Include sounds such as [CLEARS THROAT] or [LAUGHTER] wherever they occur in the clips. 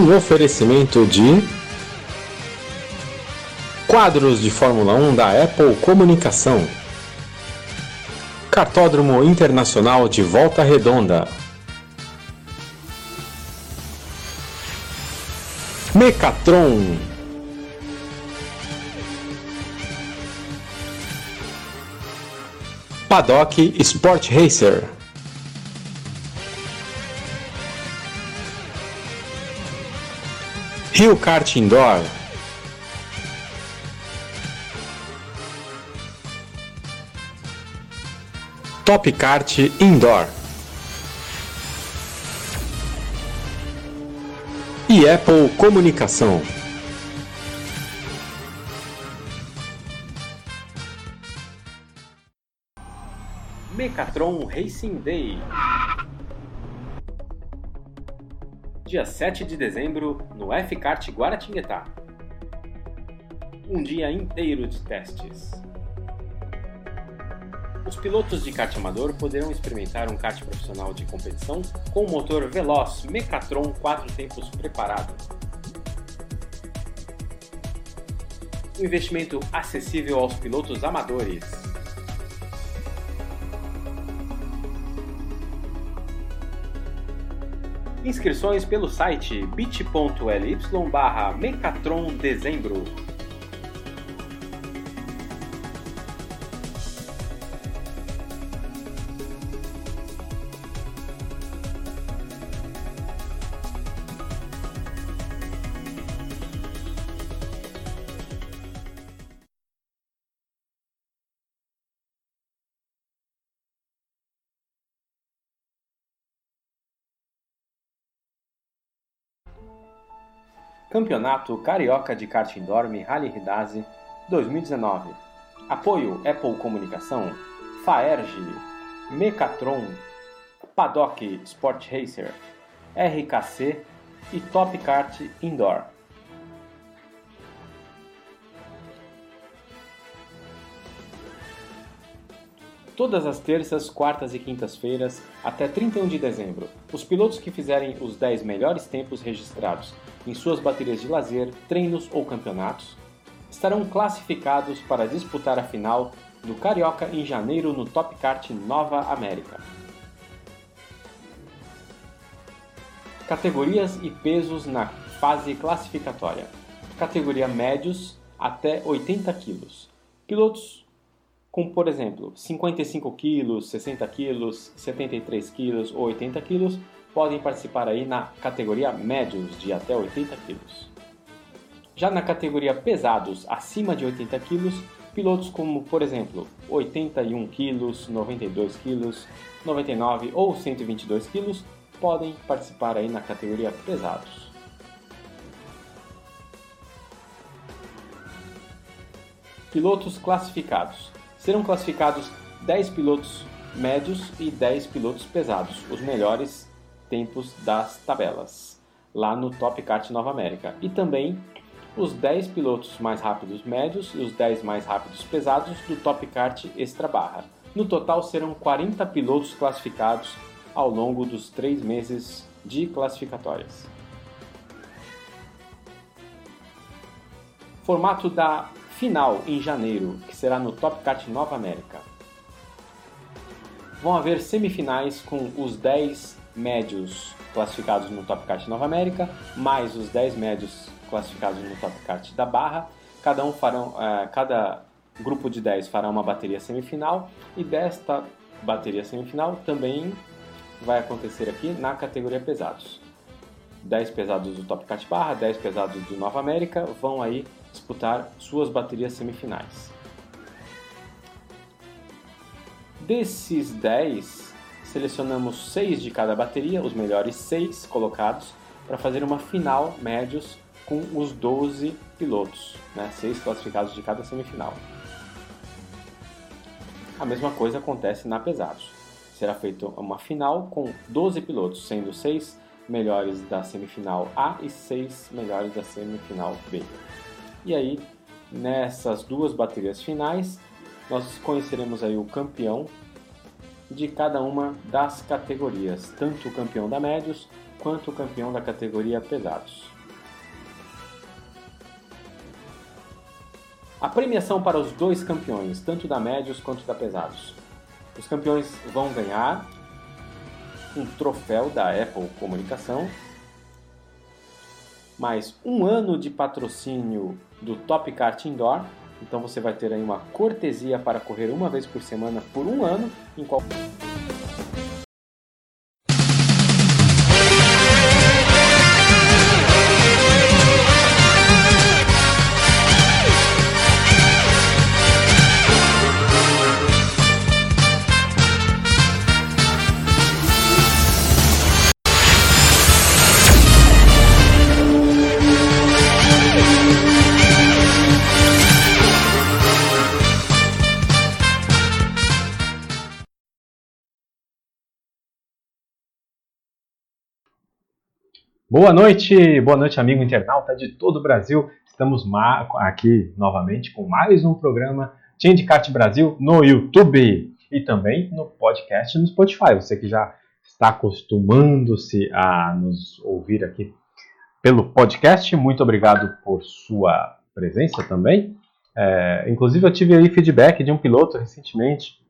Um oferecimento de quadros de Fórmula 1 da Apple Comunicação. Cartódromo Internacional de Volta Redonda. Mecatron. Paddock Sport Racer. Rio Kart Indoor. Top Kart Indoor. E Apple Comunicação. Mecatron Racing Day. Dia 7 de dezembro, no F-Kart Guaratinguetá. Um dia inteiro de testes. Os pilotos de kart amador poderão experimentar um kart profissional de competição com motor veloz Mecatron 4 tempos preparado. Um investimento acessível aos pilotos amadores. Inscrições pelo site bit.ly barra Mecatron Dezembro. Campeonato Carioca de Kart Indoor Rally Ridazzi 2019. Apoio Apple Comunicação, Faerg, Mecatron, Paddock Sport Racer, RKC e Top Kart Indoor. Todas as terças, quartas e quintas-feiras, até 31 de dezembro, os pilotos que fizerem os 10 melhores tempos registrados em suas baterias de lazer, treinos ou campeonatos, estarão classificados para disputar a final do Carioca em janeiro no Top Kart Nova América. Categorias e pesos na fase classificatória. Categoria médios até 80 kg. Pilotos com, por exemplo, 55 kg, 60 kg, 73 kg ou 80 kg podem participar aí na categoria médios de até 80 kg. Já na categoria pesados acima de 80 kg, pilotos como, por exemplo, 81 kg, 92 kg, 99 ou 122 kg podem participar aí na categoria pesados. Pilotos classificados. Serão classificados 10 pilotos médios e 10 pilotos pesados, os melhores tempos das tabelas, lá no Top Kart Nova América. E também os 10 pilotos mais rápidos médios e os 10 mais rápidos pesados do Top Kart Extra Barra. No total serão 40 pilotos classificados ao longo dos três meses de classificatórias. Formato da final em janeiro, que será no Top Kart Nova América. Vão haver semifinais com os 10 médios classificados no Top Kart Nova América, mais os 10 médios classificados no Top Kart da Barra. Cada um farão, uh, cada grupo de 10 fará uma bateria semifinal e desta bateria semifinal também vai acontecer aqui na categoria pesados. 10 pesados do Top Kart Barra, 10 pesados do Nova América vão aí disputar suas baterias semifinais. Desses 10, selecionamos seis de cada bateria, os melhores seis colocados, para fazer uma final médios com os 12 pilotos, né? seis classificados de cada semifinal. A mesma coisa acontece na pesados. Será feita uma final com 12 pilotos, sendo seis melhores da semifinal A e seis melhores da semifinal B. E aí, nessas duas baterias finais, nós conheceremos aí o campeão de cada uma das categorias, tanto o campeão da médios quanto o campeão da categoria pesados. A premiação para os dois campeões, tanto da médios quanto da pesados. Os campeões vão ganhar um troféu da Apple Comunicação, mais um ano de patrocínio do Top Kart Indoor. Então você vai ter aí uma cortesia para correr uma vez por semana por um ano em qualquer Boa noite, boa noite, amigo internauta de todo o Brasil. Estamos aqui novamente com mais um programa Change Brasil no YouTube e também no podcast no Spotify. Você que já está acostumando-se a nos ouvir aqui pelo podcast, muito obrigado por sua presença também. É, inclusive, eu tive aí feedback de um piloto recentemente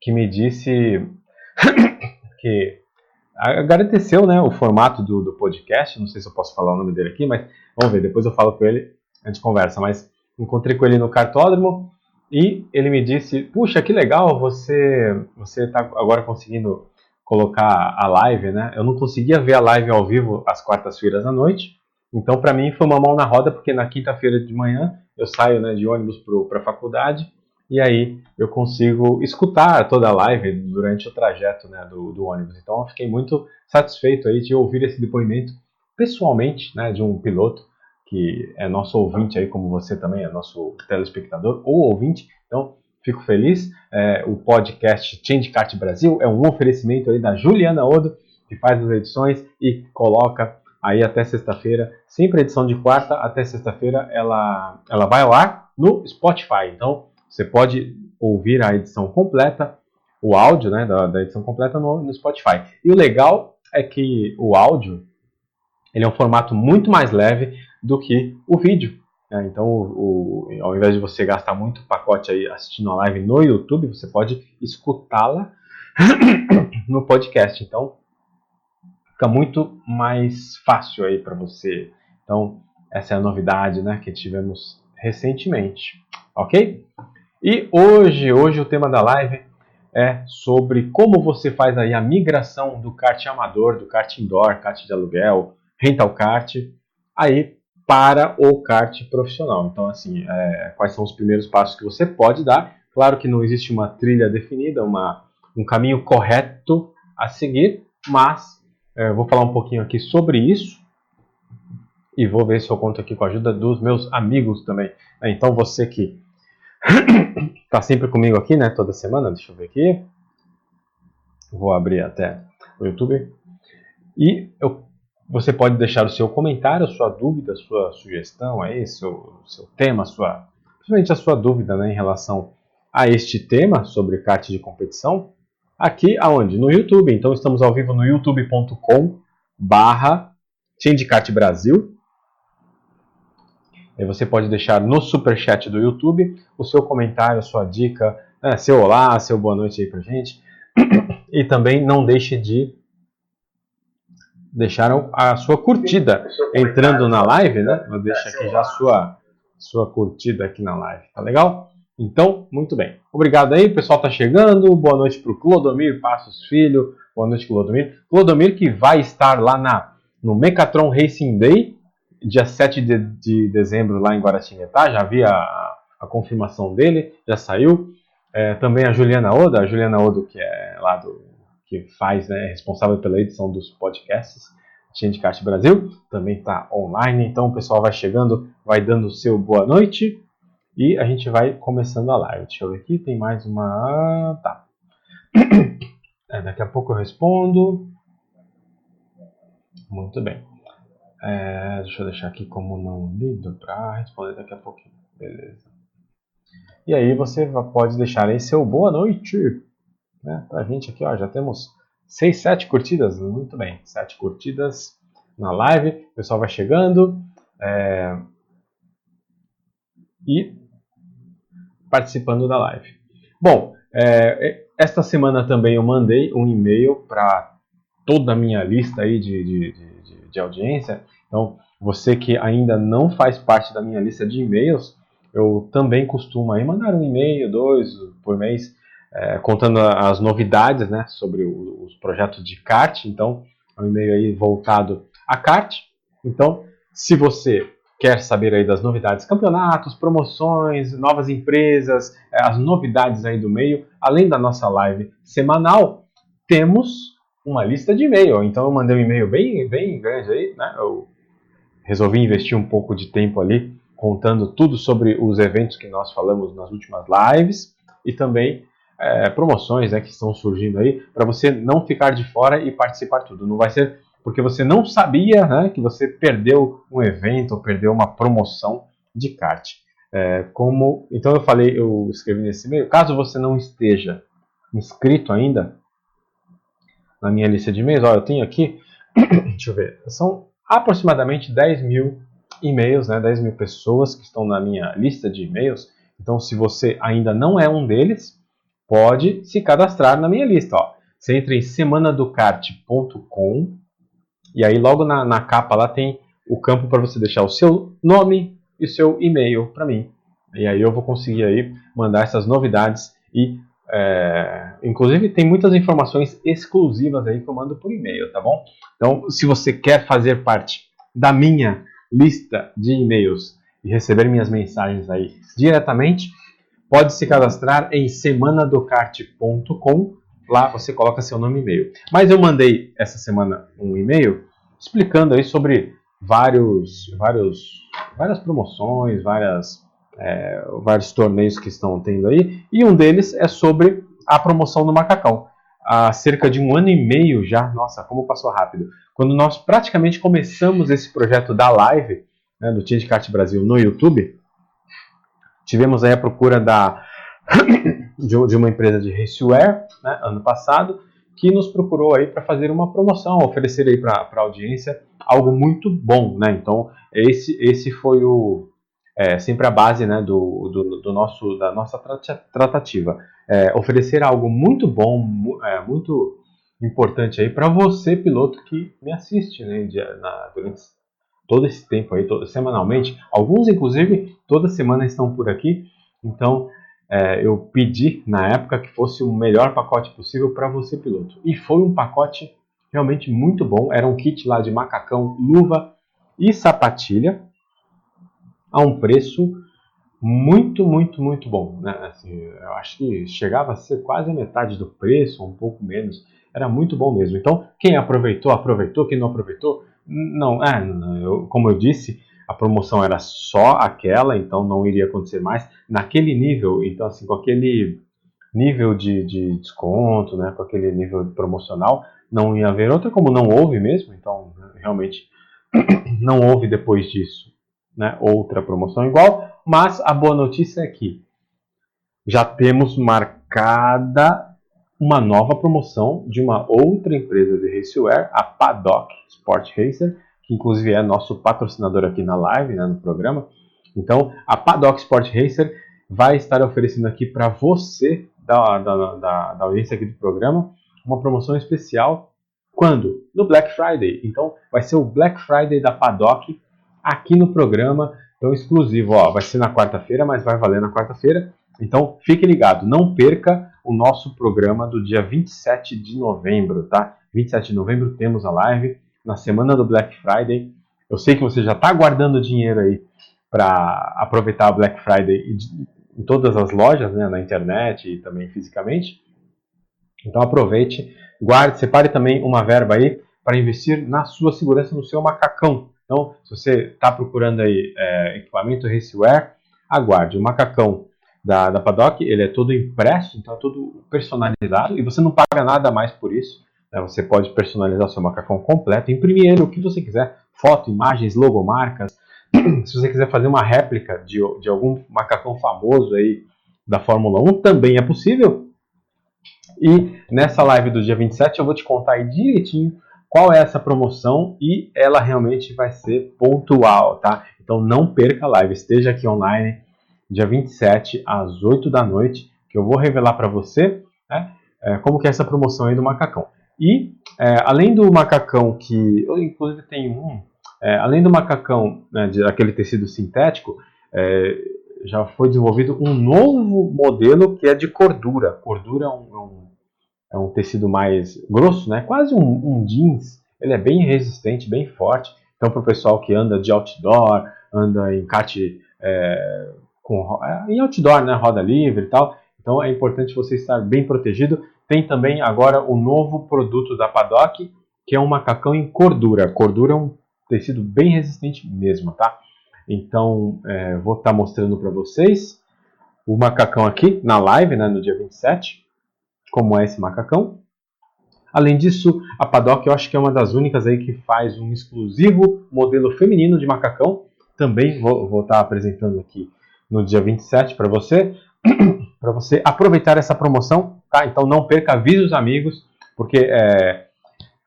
que me disse [COUGHS] que agradeceu né, o formato do, do, podcast. Não sei se eu posso falar o nome dele aqui, mas vamos ver. Depois eu falo com ele, a gente conversa. Mas encontrei com ele no cartódromo e ele me disse: Puxa, que legal, você você está agora conseguindo colocar a live, né? Eu não conseguia ver a live ao vivo às quartas-feiras à noite. Então, para mim, foi uma mão na roda, porque na quinta-feira de manhã eu saio né, de ônibus para a faculdade e aí eu consigo escutar toda a live durante o trajeto né, do, do, ônibus. Então eu fiquei muito satisfeito aí de ouvir esse depoimento pessoalmente né, de um piloto que é nosso ouvinte aí, como você também é nosso telespectador ou ouvinte. Então fico feliz. É, o podcast Change Kart Brasil é um oferecimento aí da Juliana Odo, que faz as edições e coloca aí até sexta-feira, sempre edição de quarta até sexta-feira, ela, ela vai ar no Spotify. Então você pode ouvir a edição completa, o áudio né, da, da edição completa no, no, Spotify. E o legal é que o áudio ele é um formato muito mais leve do que o vídeo. Né? Então, o, o, ao invés de você gastar muito pacote aí assistindo a live no YouTube, você pode escutá-la [COUGHS] no podcast. Então, fica muito mais fácil aí para você. Então, essa é a novidade né, que tivemos recentemente. Ok? E hoje, hoje o tema da live é sobre como você faz aí a migração do kart amador, do kart indoor, kart de aluguel, rental kart, aí para o kart profissional. Então, assim, é, quais são os primeiros passos que você pode dar? Claro que não existe uma trilha definida, uma, um caminho correto a seguir, mas é, vou falar um pouquinho aqui sobre isso e vou ver se eu conto aqui com a ajuda dos meus amigos também. Então, você que [COUGHS] tá sempre comigo aqui, né? Toda semana. Deixa eu ver aqui. Vou abrir até o YouTube. E eu, você pode deixar o seu comentário, sua dúvida, sua sugestão aí, seu, seu tema, sua, principalmente a sua dúvida né, em relação a este tema sobre kart de competição. Aqui aonde? No YouTube. Então estamos ao vivo no youtube.com barra Brasil. Você pode deixar no super chat do YouTube o seu comentário, a sua dica, né, seu olá, seu boa noite aí pra gente. [CLEARS THROAT] E também não deixe de deixar a sua curtida entrando na live, né? Vou deixar aqui já a sua, sua curtida aqui na live, tá legal? Então, muito bem. Obrigado aí, o pessoal tá chegando. Boa noite pro Clodomir Passos Filho. Boa noite, Clodomir. Clodomir que vai estar lá na, no Mecatron Racing Day dia 7 de, de dezembro lá em Guaratinguetá, já vi a, a confirmação dele, já saiu. É, também a Juliana Oda, a Juliana Odo, que é lá do que faz, né, é responsável pela edição dos podcasts Cast Brasil, também está online. Então o pessoal vai chegando, vai dando o seu boa noite e a gente vai começando a live. Deixa eu ver aqui, tem mais uma. Tá. [COUGHS] É, daqui a pouco eu respondo. Muito bem. É, deixa eu deixar aqui como não lido para responder daqui a pouquinho. Beleza. E aí você pode deixar aí seu boa noite. Né? Pra gente aqui, ó, já temos seis, sete curtidas, muito bem, sete curtidas na live, o pessoal vai chegando é, e participando da live. Bom, é, esta semana também eu mandei um e-mail para toda a minha lista aí de, de, de, de audiência. Então, você que ainda não faz parte da minha lista de e-mails, eu também costumo aí mandar um e-mail, dois por mês, é, contando as novidades né, sobre o, os projetos de kart. Então, é um e-mail aí voltado a kart. Então, se você quer saber aí das novidades, campeonatos, promoções, novas empresas, é, as novidades aí do meio, além da nossa live semanal, temos uma lista de e-mail. Então, eu mandei um e-mail bem, bem grande aí, né? Eu resolvi investir um pouco de tempo ali contando tudo sobre os eventos que nós falamos nas últimas lives e também é, promoções né, que estão surgindo aí para você não ficar de fora e participar tudo. Não vai ser porque você não sabia né, que você perdeu um evento ou perdeu uma promoção de kart. É, como então eu falei, eu escrevi nesse e-mail. Caso você não esteja inscrito ainda na minha lista de e-mails, ó, eu tenho aqui, [CLEARS THROAT] deixa eu ver, são aproximadamente 10 mil e-mails, né, 10 mil pessoas que estão na minha lista de e-mails. Então, se você ainda não é um deles, pode se cadastrar na minha lista. Ó. Você entra em semanadocart.com e aí logo na, na capa lá tem o campo para você deixar o seu nome e o seu e-mail para mim. E aí eu vou conseguir aí mandar essas novidades e é, inclusive tem muitas informações exclusivas aí que eu mando por e-mail, tá bom? Então, se você quer fazer parte da minha lista de e-mails e receber minhas mensagens aí diretamente, pode se cadastrar em semanadocarte.com. Lá você coloca seu nome e e-mail. Mas eu mandei essa semana um e-mail explicando aí sobre vários, vários, várias promoções, várias, é, vários torneios que estão tendo aí. E um deles é sobre a promoção do macacão. Há cerca de um ano e meio já, nossa, como passou rápido quando nós praticamente começamos esse projeto da live, né, do Team de Kart Brasil no YouTube, tivemos aí a procura da, [COUGHS] de uma empresa de raceware, né, ano passado, que nos procurou aí para fazer uma promoção, oferecer aí para a audiência algo muito bom, né? Então esse esse foi o é, sempre a base, né, do, do, do nosso da nossa tratativa, é, oferecer algo muito bom, é, muito importante aí para você, piloto, que me assiste né, na, durante todo esse tempo aí, todo, semanalmente. Alguns, inclusive, toda semana estão por aqui. Então, é, eu pedi na época que fosse o melhor pacote possível para você, piloto. E foi um pacote realmente muito bom. Era um kit lá de macacão, luva e sapatilha a um preço muito, muito, muito bom. Né? Assim, eu acho que chegava a ser quase a metade do preço, um pouco menos. Era muito bom mesmo. Então, quem aproveitou, aproveitou. Quem não aproveitou, não. É, eu, como eu disse, a promoção era só aquela, então não iria acontecer mais. Naquele nível, então, assim, com aquele nível de, de desconto, né, com aquele nível promocional, não ia haver outra, como não houve mesmo. Então, realmente, [COUGHS] não houve depois disso né, outra promoção igual. Mas a boa notícia é que já temos marcada uma nova promoção de uma outra empresa de raceware, a Paddock Sport Racer, que inclusive é nosso patrocinador aqui na live, né, no programa. Então, a Paddock Sport Racer vai estar oferecendo aqui para você, da, da, da, da audiência aqui do programa, uma promoção especial. Quando? No Black Friday. Então, vai ser o Black Friday da Paddock aqui no programa. Então, exclusivo. Ó, vai ser na quarta-feira, mas vai valer na quarta-feira. Então, fique ligado, não perca o nosso programa do dia 27 de novembro, tá? 27 de novembro temos a live na semana do Black Friday. Eu sei que você já está guardando dinheiro aí para aproveitar a Black Friday em todas as lojas, né, na internet e também fisicamente. Então aproveite, guarde, separe também uma verba aí para investir na sua segurança, no seu macacão. Então, se você está procurando aí é, equipamento raceware, aguarde. O macacão da, da Paddock, ele é todo impresso, então é todo personalizado e você não paga nada mais por isso. Né? Você pode personalizar seu macacão completo, imprimir ele o que você quiser, foto, imagens, logomarcas. [CLEARS THROAT] Se você quiser fazer uma réplica de, de algum macacão famoso aí da Fórmula 1, também é possível. E nessa live do dia 27 eu vou te contar aí direitinho qual é essa promoção e ela realmente vai ser pontual, tá? Então não perca a live, esteja aqui online dia 27 às 8 da noite, que eu vou revelar para você né, é, como que é essa promoção aí do macacão. E é, além do macacão que, eu inclusive tenho um, é, além do macacão né, de aquele tecido sintético, é, já foi desenvolvido um novo modelo que é de cordura. Cordura é um, é um, é um tecido mais grosso, né? quase um, um, jeans. Ele é bem resistente, bem forte. Então, para o pessoal que anda de outdoor, anda em kart é, com, é, em outdoor, né? roda livre e tal. Então, é importante você estar bem protegido. Tem também agora o novo produto da Paddock, que é um macacão em cordura. Cordura é um tecido bem resistente mesmo, tá? Então, é, vou estar tá mostrando para vocês o macacão aqui na live, né, no dia 27, como é esse macacão. Além disso, a Paddock eu acho que é uma das únicas aí que faz um exclusivo modelo feminino de macacão. Também vou, vou estar tá apresentando aqui no dia 27 para você, [CLEARS THROAT] para você aproveitar essa promoção, tá? Então não perca, avise os amigos, porque é,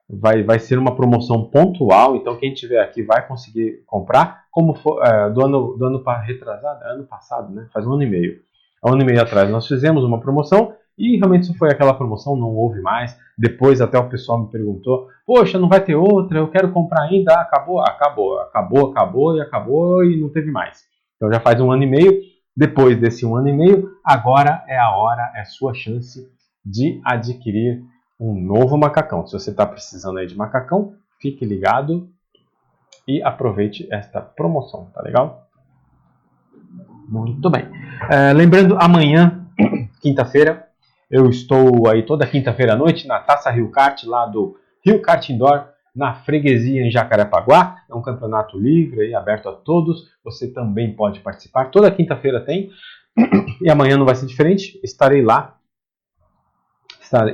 vai, vai ser uma promoção pontual, então quem tiver aqui vai conseguir comprar, como for, é, do ano, do ano retrasado, ano passado, né? Faz um ano e meio. Um ano e meio atrás nós fizemos uma promoção e realmente isso foi aquela promoção, não houve mais. Depois até o pessoal me perguntou, poxa, não vai ter outra, eu quero comprar ainda, ah, acabou, acabou, acabou, acabou e acabou e não teve mais. Então já faz um ano e meio. Depois desse um ano e meio, agora é a hora, é a sua chance de adquirir um novo macacão. Se você está precisando aí de macacão, fique ligado e aproveite esta promoção, tá legal? Muito bem. É, lembrando, amanhã, [CLEARS THROAT] quinta-feira, eu estou aí toda quinta-feira à noite na Taça Rio Kart, lá do Rio Kart Indoor, na freguesia em Jacarepaguá. É um campeonato livre aí, aberto a todos. Você também pode participar. Toda quinta-feira tem. [CLEARS THROAT] E amanhã não vai ser diferente. Estarei lá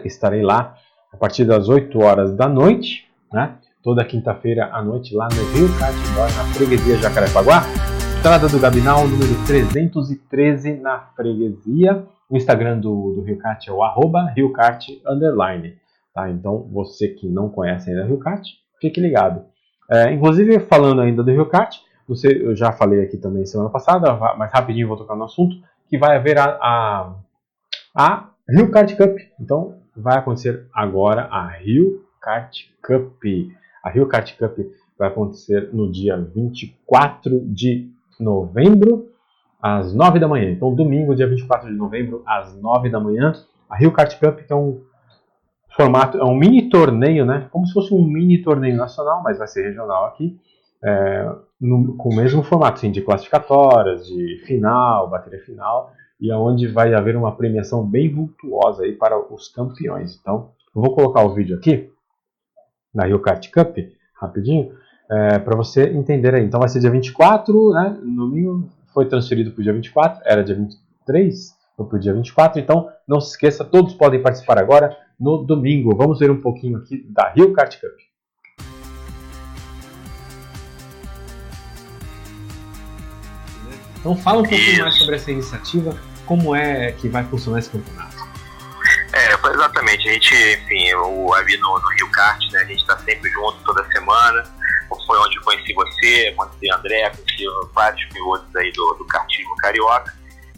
estarei lá a partir das 8 horas da noite, né? toda quinta-feira à noite lá no Rio Catindó, na freguesia Jacarepaguá. Estrada do Gabinal, número 313 na freguesia. O Instagram do, do Cat é o arroba RioCart underline. Tá? Então, você que não conhece ainda Rio Cat, fique ligado. É, inclusive, falando ainda do Rio Cat, você, eu já falei aqui também semana passada, mas rapidinho vou tocar no assunto, que vai haver a, a, a Rio Kart Cup. Então, vai acontecer agora a Rio Kart Cup. A Rio Kart Cup vai acontecer no dia 24 de novembro, às 9 da manhã. Então, domingo, dia 24 de novembro, às 9 da manhã, a Rio Kart Cup, que é um formato, é um mini torneio, né? Como se fosse um mini torneio nacional, mas vai ser regional aqui, é, no, com o mesmo formato, assim, de classificatórias, de final, bateria final e aonde vai haver uma premiação bem vultuosa aí para os campeões. Então, eu vou colocar o vídeo aqui na Rio Kart Cup, rapidinho, é, para você entender aí. Então vai ser dia 24, né? Domingo foi transferido para o dia 24, era dia 23, foi para o dia 24, então não se esqueça, todos podem participar agora no domingo. Vamos ver um pouquinho aqui da Rio Kart Cup. Então fala um pouquinho mais sobre essa iniciativa, como é que vai funcionar esse campeonato? É, exatamente. A gente, enfim, o ali no, no Rio Kart, né? A gente está sempre junto toda semana. Foi onde eu conheci você, conheci André, conheci vários pilotos aí do, do kartismo carioca.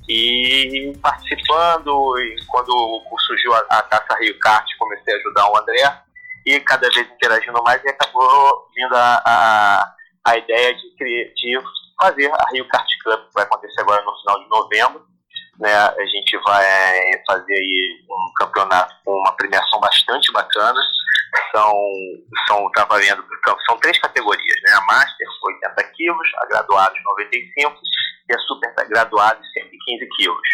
E participando, e quando surgiu a, a Taça Rio Kart, comecei a ajudar o André. E cada vez interagindo mais, e acabou vindo a, a, a ideia de, de fazer a Rio Kart Cup, que vai acontecer agora no final de novembro né, a gente vai fazer aí um campeonato com uma premiação bastante bacana. São, são, tá valendo, são três categorias, né? A Master 80 quilos, a Graduados 95 e a Super Graduados 115 quilos.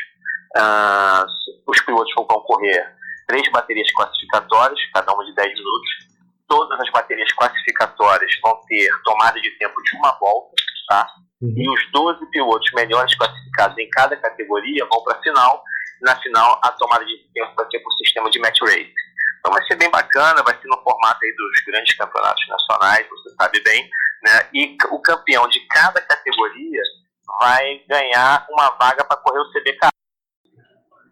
Uh, os pilotos vão concorrer três baterias classificatórias, cada uma de 10 minutos. Todas as baterias classificatórias vão ter tomada de tempo de uma volta, tá? Uhum. E os 12 pilotos melhores classificados em cada categoria vão para a final. Na final, a tomada de tempo vai ser por sistema de match race. Então vai ser bem bacana, vai ser no formato aí dos grandes campeonatos nacionais, você sabe bem, né? E o campeão de cada categoria vai ganhar uma vaga para correr o CBK.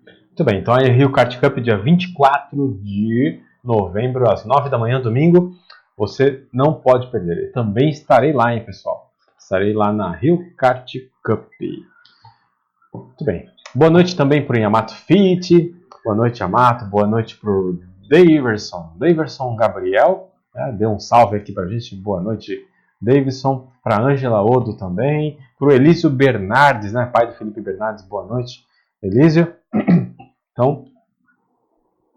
Muito bem, então aí Rio Kart Cup, dia 24 de novembro, às 9 da manhã, domingo. Você não pode perder. Eu também estarei lá, hein, pessoal. Estarei lá na Rio Kart Cup. Muito bem. Boa noite também para o Yamato Fit. Boa noite, Yamato. Boa noite para o Daverson. Daverson Gabriel. É, deu um salve aqui para a gente. Boa noite, Davidson. Para Angela Odo também. Para o Elísio Bernardes, né? pai do Felipe Bernardes. Boa noite, Elísio. [CLEARS THROAT] Então,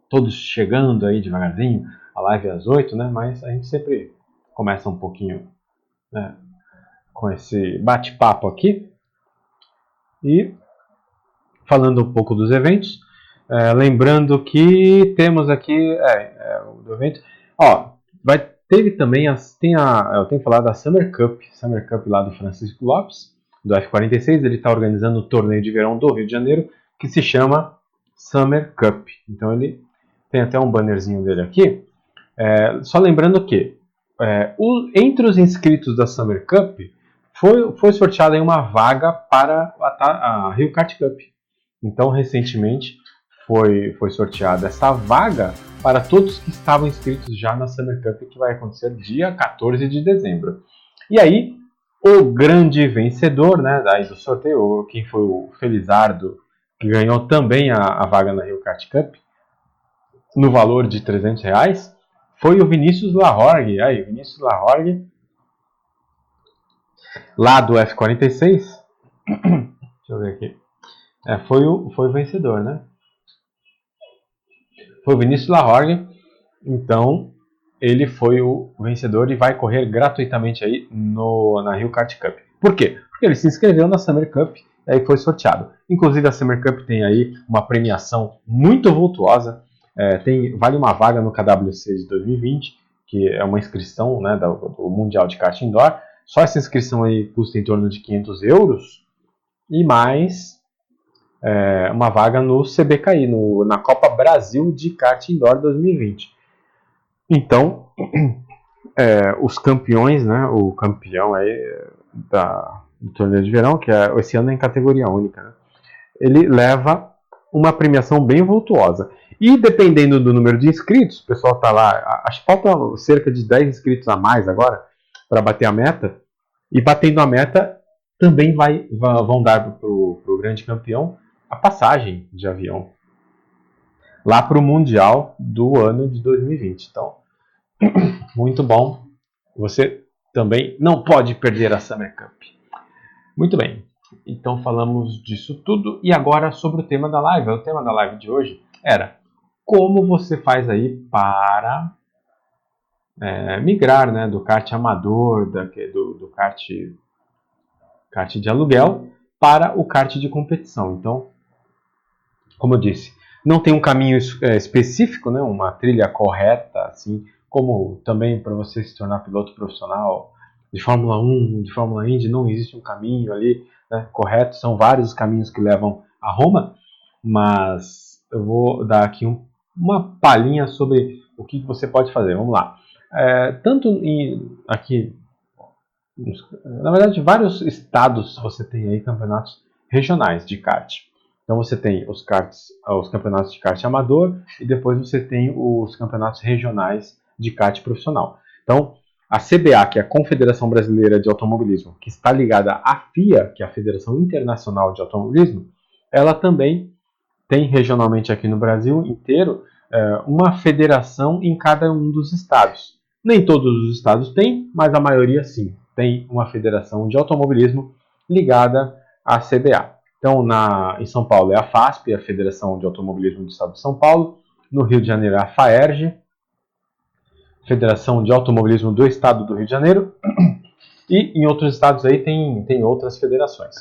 todos chegando aí devagarzinho. A live às 8, né? Mas a gente sempre começa um pouquinho né, com esse bate-papo aqui. E falando um pouco dos eventos, é, lembrando que temos aqui é, é, o evento. Ó, vai, teve também as, tem a, eu tenho falado da Summer Cup, Summer Cup lá do Francisco Lopes, do F46. Ele está organizando o torneio de verão do Rio de Janeiro que se chama Summer Cup. Então ele tem até um bannerzinho dele aqui. É, só lembrando que é, o, entre os inscritos da Summer Cup foi, foi sorteada uma vaga para a, a Rio Kart Cup. Então, recentemente foi, foi sorteada essa vaga para todos que estavam inscritos já na Summer Cup, que vai acontecer dia 14 de dezembro. E aí, o grande vencedor né, daí do sorteio, quem foi o Felizardo, que ganhou também a, a vaga na Rio Kart Cup, no valor de 300 reais, foi o Vinícius Lahorgue. Aí, Vinícius Lahorgue, lá do F46. [CLEARS THROAT] Deixa eu ver aqui. É, foi, o, foi o vencedor, né? Foi Vinícius Lahorgue. Então, ele foi o vencedor e vai correr gratuitamente aí no, na Rio Kart Cup. Por quê? Porque ele se inscreveu na Summer Cup e aí foi sorteado. Inclusive a Summer Cup tem aí uma premiação muito vultuosa. É, tem, vale uma vaga no KWC de 2020, que é uma inscrição né, do, do Mundial de Kart Indoor. Só essa inscrição aí custa em torno de 500 euros. E mais é, uma vaga no CBKI, no, na Copa Brasil de Kart Indoor 2020. Então, [CLEARS THROAT] é, os campeões, né, o campeão aí da, do torneio de verão, que é, esse ano é em categoria única, né, ele leva uma premiação bem vultuosa. E dependendo do número de inscritos, o pessoal está lá, acho que falta cerca de 10 inscritos a mais agora para bater a meta. E batendo a meta, também vai, vão dar para o grande campeão a passagem de avião lá para o Mundial do ano de 2020. Então, [CLEARS THROAT] muito bom. Você também não pode perder a Summer Cup. Muito bem. Então falamos disso tudo e agora sobre o tema da live. O tema da live de hoje era como você faz aí para é, migrar né, do kart amador, da, do, do kart, kart de aluguel, para o kart de competição. Então, como eu disse, não tem um caminho é, específico, né, uma trilha correta, assim, como também para você se tornar piloto profissional de Fórmula 1, de Fórmula Indy, não existe um caminho ali né, correto, são vários os caminhos que levam a Roma, mas eu vou dar aqui um, uma palhinha sobre o que você pode fazer. Vamos lá. É, tanto em, aqui, na verdade, vários estados você tem aí campeonatos regionais de kart. Então você tem os, karts, os campeonatos de kart amador e depois você tem os campeonatos regionais de kart profissional. Então, a CBA, que é a Confederação Brasileira de Automobilismo, que está ligada à FIA, que é a Federação Internacional de Automobilismo, ela também tem regionalmente aqui no Brasil inteiro é, uma federação em cada um dos estados. Nem todos os estados têm, mas a maioria sim. Tem uma federação de automobilismo ligada à CBA. Então, na, em São Paulo é a FASP, a Federação de Automobilismo do Estado de São Paulo. No Rio de Janeiro é a FAERJ, Federação de Automobilismo do Estado do Rio de Janeiro. E em outros estados aí tem, tem outras federações.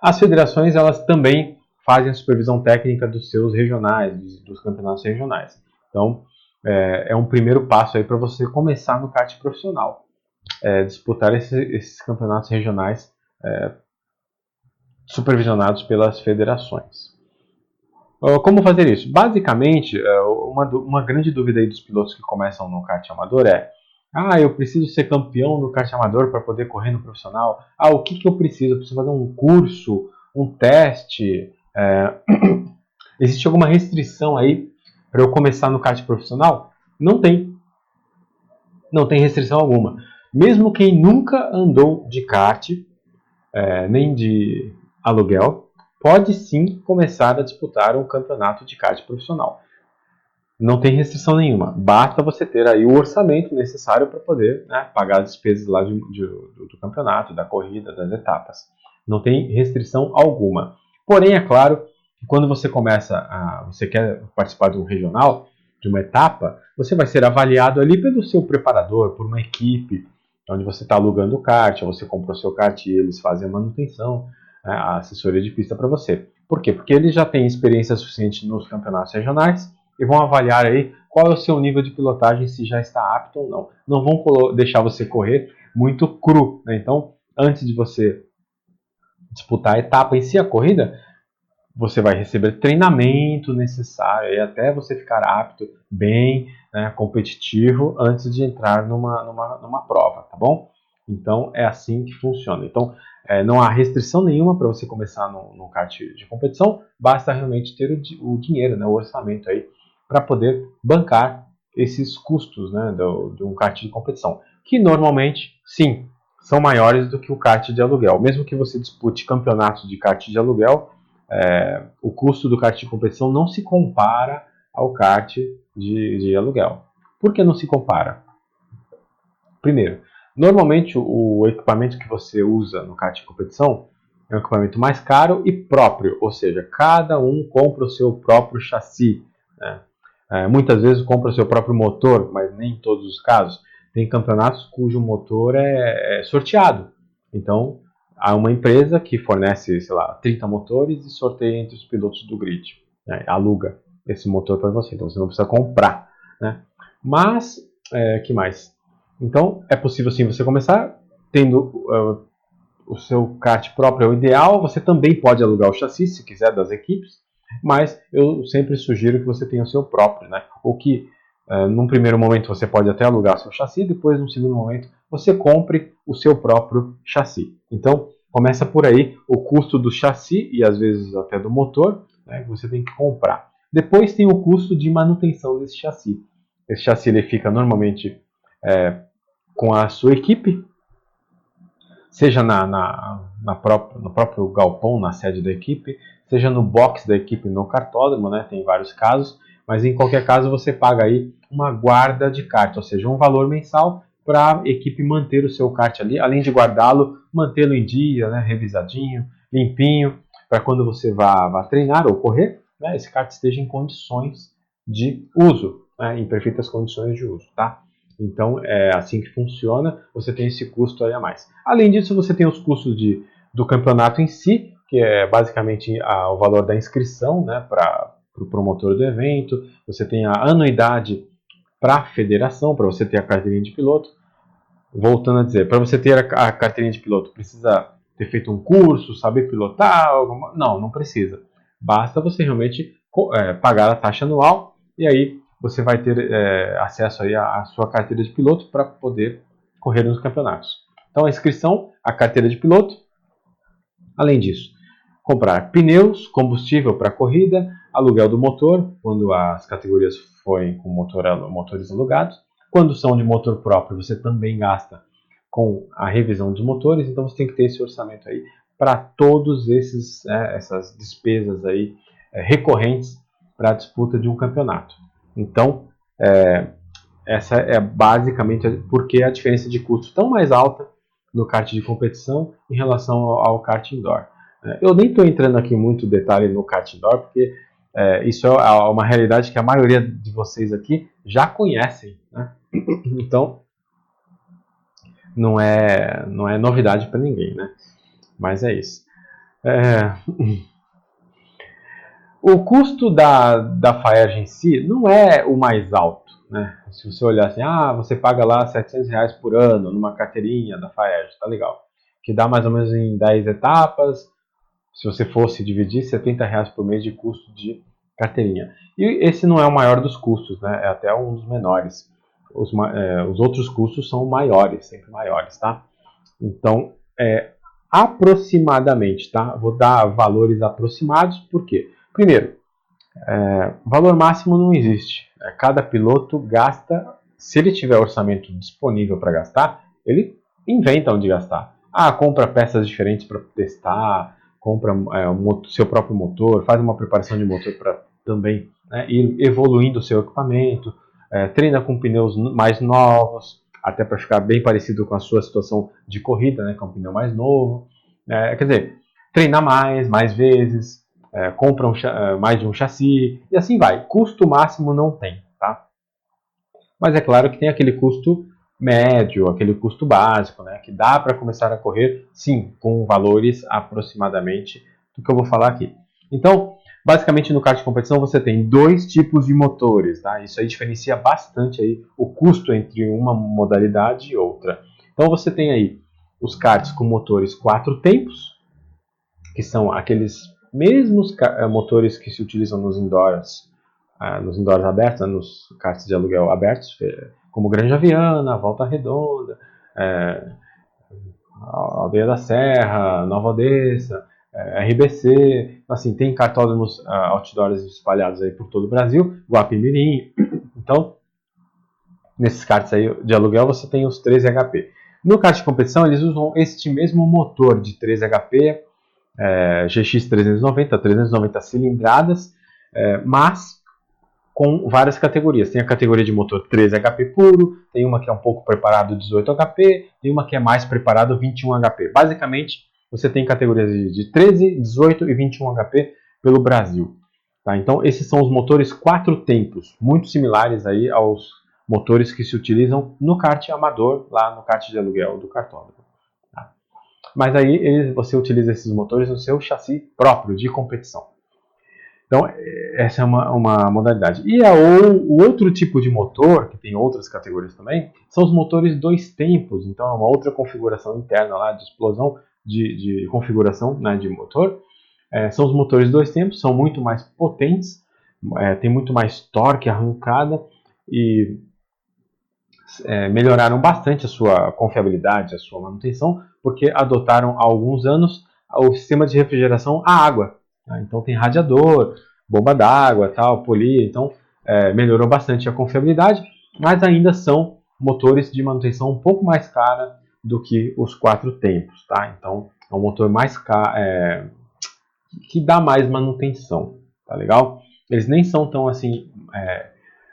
As federações elas também fazem a supervisão técnica dos seus regionais, dos campeonatos regionais. Então, é, é um primeiro passo aí para você começar no kart profissional. É, disputar esse, esses campeonatos regionais é, supervisionados pelas federações. Como fazer isso? Basicamente, é, uma, uma grande dúvida dos pilotos que começam no kart amador é ah, eu preciso ser campeão no kart amador para poder correr no profissional. Ah, o que, que eu preciso? Eu preciso fazer um curso, um teste, é, [CLEARS THROAT] existe alguma restrição aí para eu começar no kart profissional? Não tem. Não tem restrição alguma. Mesmo quem nunca andou de kart, é, nem de aluguel, pode sim começar a disputar um campeonato de kart profissional. Não tem restrição nenhuma. Basta você ter aí o orçamento necessário para poder né, pagar as despesas lá de, de, do, campeonato, da corrida, das etapas. Não tem restrição alguma. Porém, é claro que quando você começa a, você quer participar de um regional, de uma etapa, você vai ser avaliado ali pelo seu preparador, por uma equipe, onde você está alugando o kart, ou você comprou seu kart e eles fazem a manutenção, né, a assessoria de pista para você. Por quê? Porque eles já têm experiência suficiente nos campeonatos regionais e vão avaliar aí qual é o seu nível de pilotagem, se já está apto ou não. Não vão deixar você correr muito cru. Né? Então, antes de você disputar a etapa em si, a corrida, você vai receber treinamento necessário e até você ficar apto, bem, né, competitivo, antes de entrar numa, numa, numa prova, tá bom? Então, é assim que funciona. Então, é, não há restrição nenhuma para você começar no, no kart de competição, basta realmente ter o, o dinheiro, né, o orçamento aí para poder bancar esses custos né, do, de um kart de competição, que normalmente, sim, são maiores do que o kart de aluguel. Mesmo que você dispute campeonatos de kart de aluguel, é, o custo do kart de competição não se compara ao kart de, de aluguel. Por que não se compara? Primeiro, normalmente o, equipamento que você usa no kart de competição é um equipamento mais caro e próprio, ou seja, cada um compra o seu próprio chassi. Né? É, muitas vezes compra o seu próprio motor, mas nem em todos os casos. Tem campeonatos cujo motor é, é sorteado. Então, há uma empresa que fornece, sei lá, 30 motores e sorteia entre os pilotos do grid. Né? Aluga esse motor para você. Então, você não precisa comprar. Né? Mas, é, que mais? Então, é possível sim você começar tendo uh, o seu kart próprio é o ideal. Você também pode alugar o chassi, se quiser, das equipes mas eu sempre sugiro que você tenha o seu próprio, né? Ou que uh, num primeiro momento você pode até alugar seu chassi, depois num segundo momento você compre o seu próprio chassi. Então começa por aí o custo do chassi e às vezes até do motor, né? Que você tem que comprar. Depois tem o custo de manutenção desse chassi. Esse chassi ele fica normalmente é, com a sua equipe, seja na, na, na própria, no próprio galpão, na sede da equipe, seja no box da equipe no cartódromo, né? Tem vários casos, mas em qualquer caso você paga aí uma guarda de kart, ou seja, um valor mensal para a equipe manter o seu kart ali, além de guardá-lo, mantê-lo em dia, né? Revisadinho, limpinho, para quando você vá, vá treinar ou correr, né? Esse kart esteja em condições de uso, né? em perfeitas condições de uso, tá? Então é assim que funciona, você tem esse custo aí a mais. Além disso, você tem os custos de, do campeonato em si, que é basicamente a, o valor da inscrição né, para o pro promotor do evento. Você tem a anuidade para a federação, para você ter a carteirinha de piloto. Voltando a dizer, para você ter a, a, carteirinha de piloto, precisa ter feito um curso, saber pilotar? Alguma... Não, não precisa. Basta você realmente é, pagar a taxa anual e aí você vai ter é, acesso aí à, à sua carteira de piloto para poder correr nos campeonatos. Então a inscrição, a carteira de piloto. Além disso, comprar pneus, combustível para corrida, aluguel do motor, quando as categorias forem com motor, motores alugados. Quando são de motor próprio, você também gasta com a revisão dos motores, então você tem que ter esse orçamento aí para todos esses é, essas despesas aí é, recorrentes para a disputa de um campeonato. Então, é, essa é basicamente porque a diferença de custo tão mais alta no kart de competição em relação ao, ao kart indoor. É, eu nem estou entrando aqui muito detalhe no kart indoor, porque é, isso é uma realidade que a maioria de vocês aqui já conhecem. Né? [COUGHS] Então, não é, não é novidade para ninguém, né? Mas é isso. É... O custo da, da FAERJ em si não é o mais alto. Né? Se você olhar assim, ah, você paga lá 700 reais por ano numa carteirinha da FAERJ, tá legal. Que dá mais ou menos em 10 etapas, se você fosse dividir 70 reais por mês de custo de carteirinha. E esse não é o maior dos custos, né? é até um dos menores. Os, é, os outros custos são maiores, sempre maiores, tá? Então, é, aproximadamente, tá? Vou dar valores aproximados, por quê? Primeiro, é, valor máximo não existe. É, cada piloto gasta, se ele tiver orçamento disponível para gastar, ele inventa onde gastar. Ah, compra peças diferentes para testar, compra é, um, seu próprio motor, faz uma preparação de motor para também né, ir evoluindo o seu equipamento, é, treina com pneus mais novos, até para ficar bem parecido com a sua situação de corrida, né, com um pneu mais novo. É, quer dizer, treina mais, mais vezes, é, compra é, mais de um chassi e assim vai. Custo máximo não tem, tá? Mas é claro que tem aquele custo médio, aquele custo básico, né, que dá para começar a correr, sim, com valores aproximadamente do que eu vou falar aqui. Então, basicamente no kart de competição você tem dois tipos de motores, tá? Isso aí diferencia bastante aí o custo entre uma modalidade e outra. Então você tem aí os karts com motores quatro tempos, que são aqueles mesmos eh, motores que se utilizam nos indoors, ah, nos indoors abertos, né, nos karts de aluguel abertos, como Granja Viana, Volta Redonda, é, Aldeia da Serra, Nova Odessa, é, RBC, assim, tem cartódromos uh, outdoors espalhados aí por todo o Brasil, Guapimirim. Então, nesses karts aí de aluguel você tem os 13 HP. No kart de competição eles usam este mesmo motor de 13 HP, é, GX 390, 390 cilindradas, é, mas com várias categorias. Tem a categoria de motor 13 HP puro, tem uma que é um pouco preparado 18 HP, tem uma que é mais preparado 21 HP. Basicamente, você tem categorias de 13, 18 e 21 HP pelo Brasil. Tá? Então, esses são os motores quatro tempos, muito similares aí aos motores que se utilizam no kart amador, lá no kart de aluguel do cartódromo. Mas aí você utiliza esses motores no seu chassi próprio de competição. Então, essa é uma, uma modalidade. E a, o, o, outro tipo de motor, que tem outras categorias também, são os motores dois tempos. Então, é uma outra configuração interna lá de explosão, de, de configuração né, de motor. É, são os motores dois tempos, são muito mais potentes, é, tem muito mais torque arrancada e é, melhoraram bastante a sua confiabilidade, a sua manutenção, porque adotaram há alguns anos o sistema de refrigeração a água. Tá? Então tem radiador, bomba d'água, tal, polia, então é, melhorou bastante a confiabilidade, mas ainda são motores de manutenção um pouco mais cara do que os quatro tempos, tá? Então é um motor mais caro, é, que dá mais manutenção, tá legal? Eles nem são tão assim é,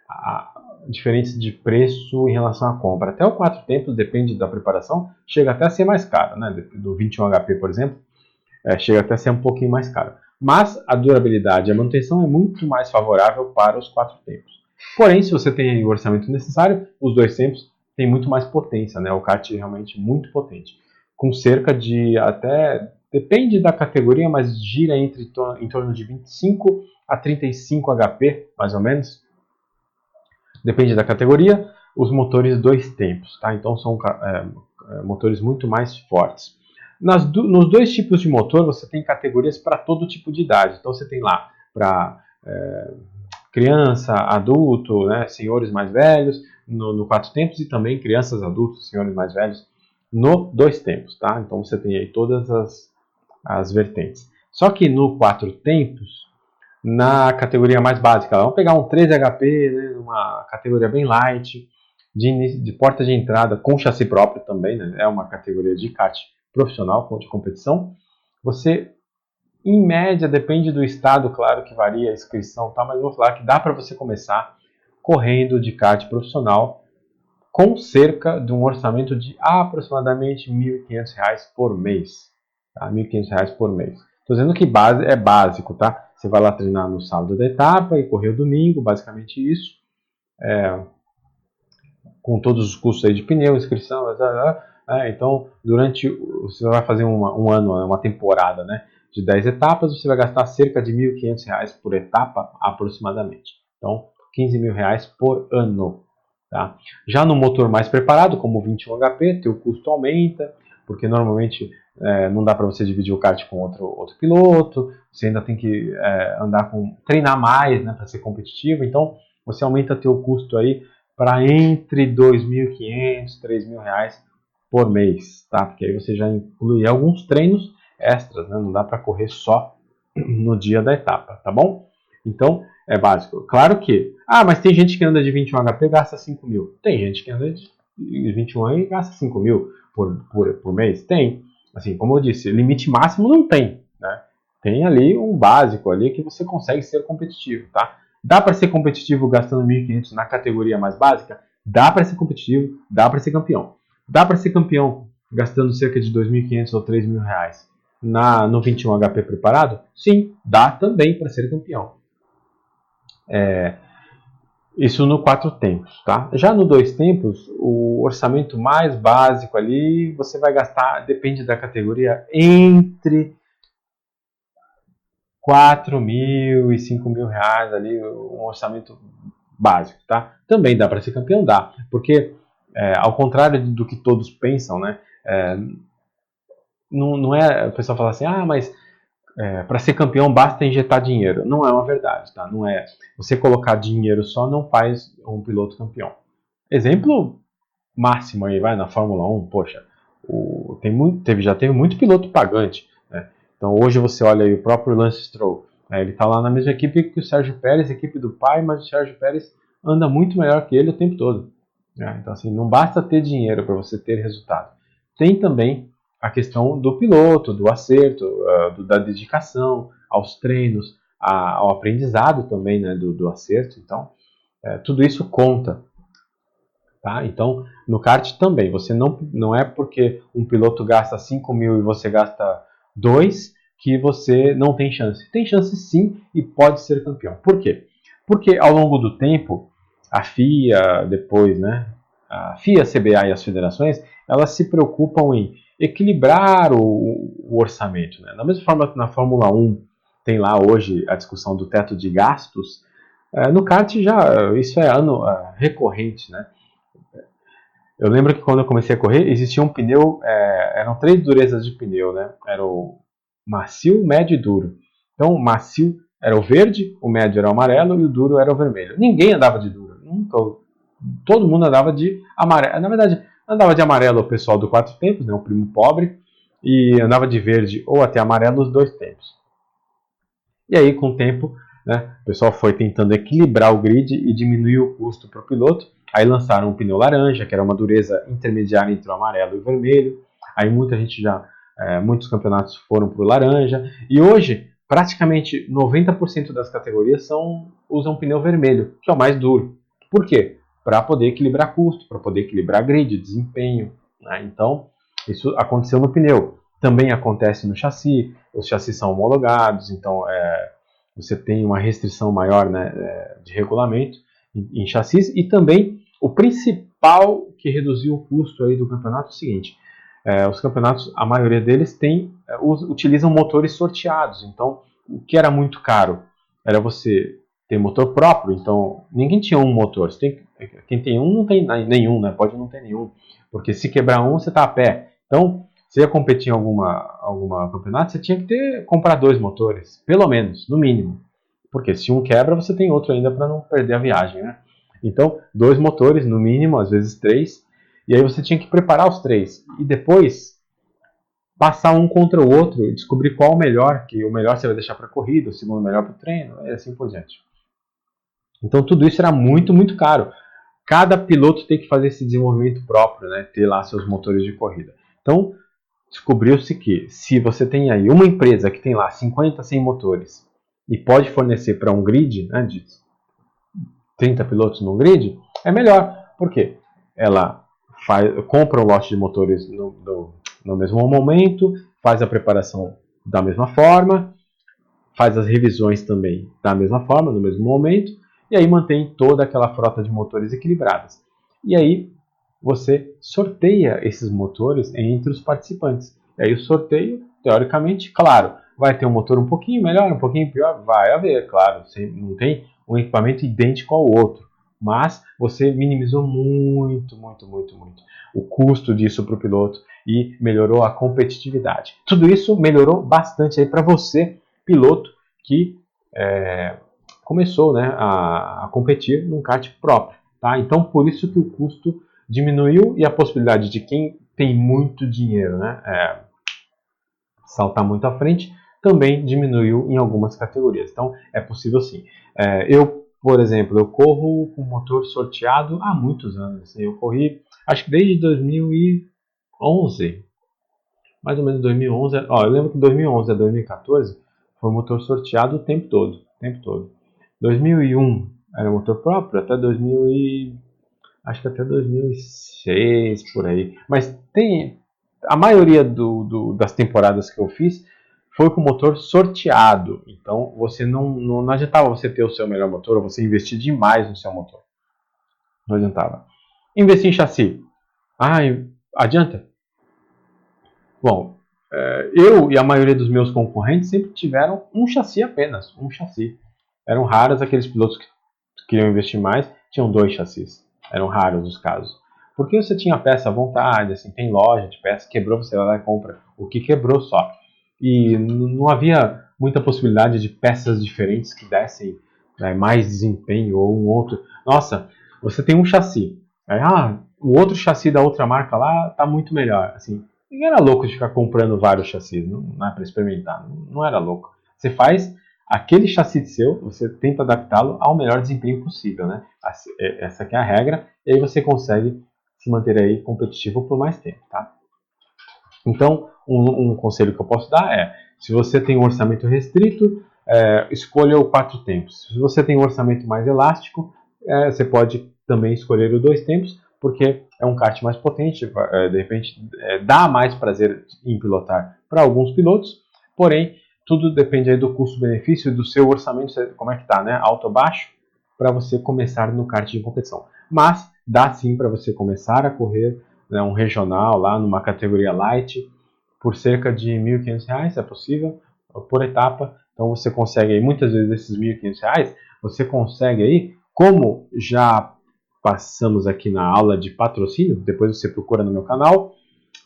a, diferentes de preço em relação à compra. Até o quatro tempos, depende da preparação, chega até a ser mais caro, né? Do 21 HP, por exemplo, é, chega até a ser um pouquinho mais caro mas a durabilidade e a manutenção é muito mais favorável para os quatro tempos. Porém, se você tem o orçamento necessário, os dois tempos têm muito mais potência, né? O kart é realmente muito potente, com cerca de até depende da categoria, mas gira entre em torno de 25 a 35 HP, mais ou menos. Depende da categoria. Os motores dois tempos, tá? Então são é, é motores muito mais fortes. Nas, nos dois tipos de motor, você tem categorias para todo tipo de idade. Então, você tem lá para é, criança, adulto, né, senhores mais velhos, no, no, quatro tempos, e também crianças, adultos, senhores mais velhos, no dois tempos. Tá? Então, você tem aí todas as, as vertentes. Só que no quatro tempos, na categoria mais básica, vamos pegar um 13 HP, né, uma categoria bem light, de, de porta de entrada com chassi próprio também, né, é uma categoria de kart profissional de competição, você, em média, depende do estado, claro que varia a inscrição, tá? mas vou falar que dá para você começar correndo de kart profissional com cerca de um orçamento de aproximadamente R$ 1.500 por mês. Tá? R$ 1.500 por mês. Estou dizendo que base é básico, tá? Você vai lá treinar no sábado da etapa e correr o domingo, basicamente isso. É, com todos os custos aí de pneu, inscrição, blá, blá, blá, é, então, durante você vai fazer uma, um ano, uma temporada, né, de 10 etapas, você vai gastar cerca de R$ 1.500 por etapa, aproximadamente. Então, R$ mil reais por ano. Tá? Já no motor mais preparado, como o 21 HP, teu custo aumenta, porque normalmente é, não dá para você dividir o kart com outro, outro piloto, você ainda tem que é, andar com treinar mais né, para ser competitivo, então você aumenta teu custo aí para entre R$ 2.500 e 3.000 reais por mês, tá? Porque aí você já inclui alguns treinos extras, né? Não dá para correr só no dia da etapa, tá bom? Então, é básico. Claro que, ah, mas tem gente que anda de 21 HP e gasta 5 mil. Tem gente que anda de 21 e gasta 5 mil por, por, por mês? Tem. Assim, como eu disse, limite máximo não tem, né? Tem ali um básico ali que você consegue ser competitivo, tá? Dá para ser competitivo gastando 1.500 na categoria mais básica? Dá para ser competitivo, dá para ser campeão. Dá para ser campeão gastando cerca de 2.500 ou 3.000 reais na, no 21 HP preparado? Sim, dá também para ser campeão. É, isso no quatro tempos, tá? Já no dois tempos, o orçamento mais básico ali, você vai gastar, depende da categoria, entre 4 mil e 5 mil reais ali, um orçamento básico, tá? Também dá para ser campeão, dá, porque é, ao contrário do que todos pensam, né? É, não, não é, o pessoal fala assim, ah, mas é, para ser campeão basta injetar dinheiro. Não é uma verdade, tá? Não é. Você colocar dinheiro só não faz um piloto campeão. Exemplo máximo aí, vai na Fórmula 1, poxa, o, tem muito, teve, já teve muito piloto pagante. Né? Então hoje você olha aí o próprio Lance Stroll, né? ele está lá na mesma equipe que o Sérgio Pérez, equipe do pai, mas o Sérgio Pérez anda muito melhor que ele o tempo todo. Né? Então assim, não basta ter dinheiro para você ter resultado. Tem também a questão do piloto, do acerto, uh, do, da dedicação aos treinos, a, ao aprendizado também né, do, do acerto. Então, é, tudo isso conta. Tá? Então, no kart também, você não, não é porque um piloto gasta 5 mil e você gasta 2 que você não tem chance. Tem chance sim e pode ser campeão. Por quê? Porque ao longo do tempo, a FIA, depois, né, a FIA, a CBA e as federações, elas se preocupam em equilibrar o, o orçamento. Né? Da mesma forma que na Fórmula 1 tem lá hoje a discussão do teto de gastos, é, no kart já isso é ano é, recorrente. Né? Eu lembro que quando eu comecei a correr existia um pneu, é, eram três durezas de pneu, né? Era o macio, médio e duro. Então o macio era o verde, o médio era o amarelo e o duro era o vermelho. Ninguém andava de duro, nunca. Todo mundo andava de amarelo. Na verdade, Andava de amarelo o pessoal do quatro tempos, né, o primo pobre, e andava de verde ou até amarelo os dois tempos. E aí, com o tempo, né, o pessoal foi tentando equilibrar o grid e diminuir o custo para o piloto. Aí lançaram um pneu laranja, que era uma dureza intermediária entre o amarelo e o vermelho. Aí muita gente já, é, muitos campeonatos foram para o laranja. E hoje, praticamente 90% das categorias são, usam pneu vermelho, que é o mais duro. Por quê? Para poder equilibrar custo, para poder equilibrar grid, desempenho. Né? Então, isso aconteceu no pneu. Também acontece no chassi, os chassis são homologados, então é, você tem uma restrição maior né, é, de regulamento em, em chassis. E também o principal que reduziu o custo aí do campeonato é o seguinte: é, os campeonatos, a maioria deles tem, é, utilizam motores sorteados. Então, o que era muito caro era você ter motor próprio. Então, ninguém tinha um motor. Tem, quem tem um não tem nenhum, né? Pode não ter nenhum. Porque se quebrar um, você está a pé. Então, se ia competir em alguma, alguma campeonato, você tinha que ter comprar dois motores, pelo menos, no mínimo. Porque se um quebra, você tem outro ainda para não perder a viagem, né? Então, dois motores, no mínimo, às vezes três. E aí você tinha que preparar os três. E depois passar um contra o outro e descobrir qual o melhor, que o melhor você vai deixar para corrida, o segundo melhor para o treino, e assim por diante. Então tudo isso era muito, muito caro. Cada piloto tem que fazer esse desenvolvimento próprio, né? ter lá seus motores de corrida. Então descobriu-se que se você tem aí uma empresa que tem lá 50, 100 motores e pode fornecer para um grid né, de 30 pilotos no grid, é melhor. Por quê? Ela faz, compra um lote de motores no, no, no mesmo momento, faz a preparação da mesma forma, faz as revisões também da mesma forma, no mesmo momento, e aí mantém toda aquela frota de motores equilibradas. E aí você sorteia esses motores entre os participantes. E aí o sorteio, teoricamente, claro, vai ter um motor um pouquinho melhor, um pouquinho pior, vai haver, claro, você não tem um equipamento idêntico ao outro, mas você minimizou muito, muito, muito, muito o custo disso para o piloto e melhorou a competitividade. Tudo isso melhorou bastante aí para você, piloto, que é, começou né, a, a competir num kart próprio. Tá? Então, por isso que o custo diminuiu e a possibilidade de quem tem muito dinheiro, né? É, saltar muito à frente, também diminuiu em algumas categorias. Então, é possível sim. É, eu, por exemplo, eu corro com motor sorteado há muitos anos. Assim, eu corri, acho que desde 2011, mais ou menos 2011. Ó, eu lembro que 2011 a 2014 foi motor sorteado o tempo todo, o tempo todo. 2001 era motor próprio até 2000 e acho que até 2006 por aí. Mas tem a maioria do, do, das temporadas que eu fiz foi com motor sorteado. Então você não, não, não adiantava você ter o seu melhor motor ou você investir demais no seu motor. Não adiantava. Investir em chassi. Ah, adianta? Bom, é, eu e a maioria dos meus concorrentes sempre tiveram um chassi apenas, um chassi. Eram raros aqueles pilotos que queriam investir mais, tinham dois chassis. Eram raros os casos. Porque você tinha peça à vontade, assim, tem loja de peça, quebrou, você vai lá e compra o que quebrou só. E não havia muita possibilidade de peças diferentes que dessem né, mais desempenho ou um outro. Nossa, você tem um chassi. Aí, ah, o outro chassi da outra marca lá tá muito melhor. Assim, ninguém era louco de ficar comprando vários chassis, não, é para experimentar, não era louco. Você faz aquele chassi seu, você tenta adaptá-lo ao melhor desempenho possível, né? É, essa é a regra, e aí você consegue se manter aí competitivo por mais tempo, tá? Então, um, um conselho que eu posso dar é, se você tem um orçamento restrito, é, escolha o quatro tempos. Se você tem um orçamento mais elástico, é, você pode também escolher o dois tempos, porque é um kart mais potente, é, de repente é, dá mais prazer em pilotar para alguns pilotos, porém tudo depende aí do custo-benefício do seu orçamento, como é que tá, né? Alto ou baixo, para você começar no kart de competição. Mas dá sim para você começar a correr né, um regional lá numa categoria light por cerca de R$ 1.500, é possível, por etapa. Então você consegue aí, muitas vezes esses R$ 1.500, você consegue aí, como já passamos aqui na aula de patrocínio, depois você procura no meu canal,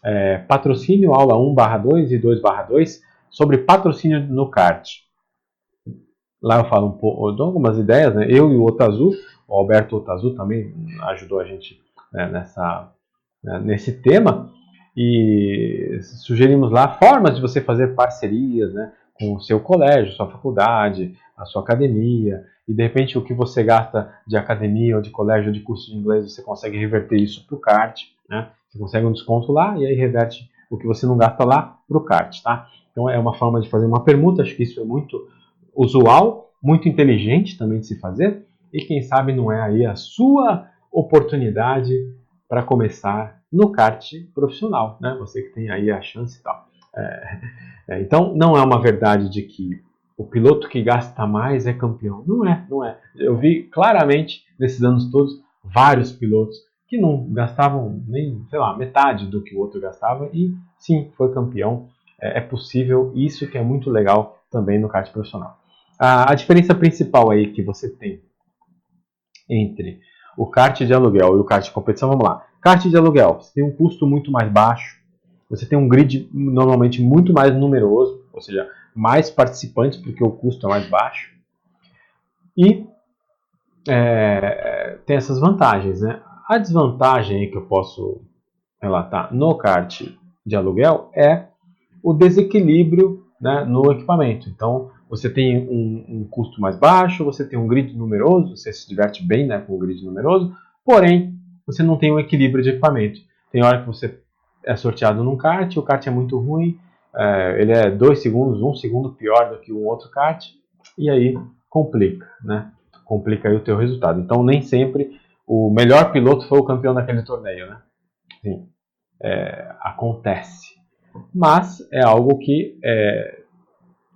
é, patrocínio, aula 1 2 e 2 2, sobre patrocínio no kart. Lá eu falo um pouco, eu dou algumas ideias, né? Eu e o Otazu, o Alberto Otazu também ajudou a gente né, nessa, né, nesse tema e sugerimos lá formas de você fazer parcerias, né, com o seu colégio, sua faculdade, a sua academia, e de repente o que você gasta de academia ou de colégio ou de curso de inglês, você consegue reverter isso para o kart, né? Você consegue um desconto lá e aí reverte o que você não gasta lá para o kart, tá? Então é uma forma de fazer uma permuta, acho que isso é muito usual, muito inteligente também de se fazer, e quem sabe não é aí a sua oportunidade para começar no kart profissional, né? Você que tem aí a chance e tal. É, é, então não é uma verdade de que o piloto que gasta mais é campeão. Não é, não é. Eu vi claramente nesses anos todos vários pilotos que não gastavam nem, sei lá, metade do que o outro gastava e sim, foi campeão. É, é possível, isso que é muito legal também no kart profissional. A, diferença principal aí que você tem entre o kart de aluguel e o kart de competição, vamos lá. Kart de aluguel, você tem um custo muito mais baixo, você tem um grid normalmente muito mais numeroso, ou seja, mais participantes porque o custo é mais baixo. E é, tem essas vantagens, né? A desvantagem que eu posso relatar no kart de aluguel é o desequilíbrio né, no equipamento. Então, você tem um, um, custo mais baixo, você tem um grid numeroso, você se diverte bem né, com o grid numeroso, porém, você não tem um equilíbrio de equipamento. Tem hora que você é sorteado num kart, o kart é muito ruim, é, ele é dois segundos, um segundo pior do que um outro kart, e aí complica, né? Complica aí o teu resultado. Então, nem sempre o melhor piloto foi o campeão daquele torneio, né? Sim, é, acontece. Mas é algo que é,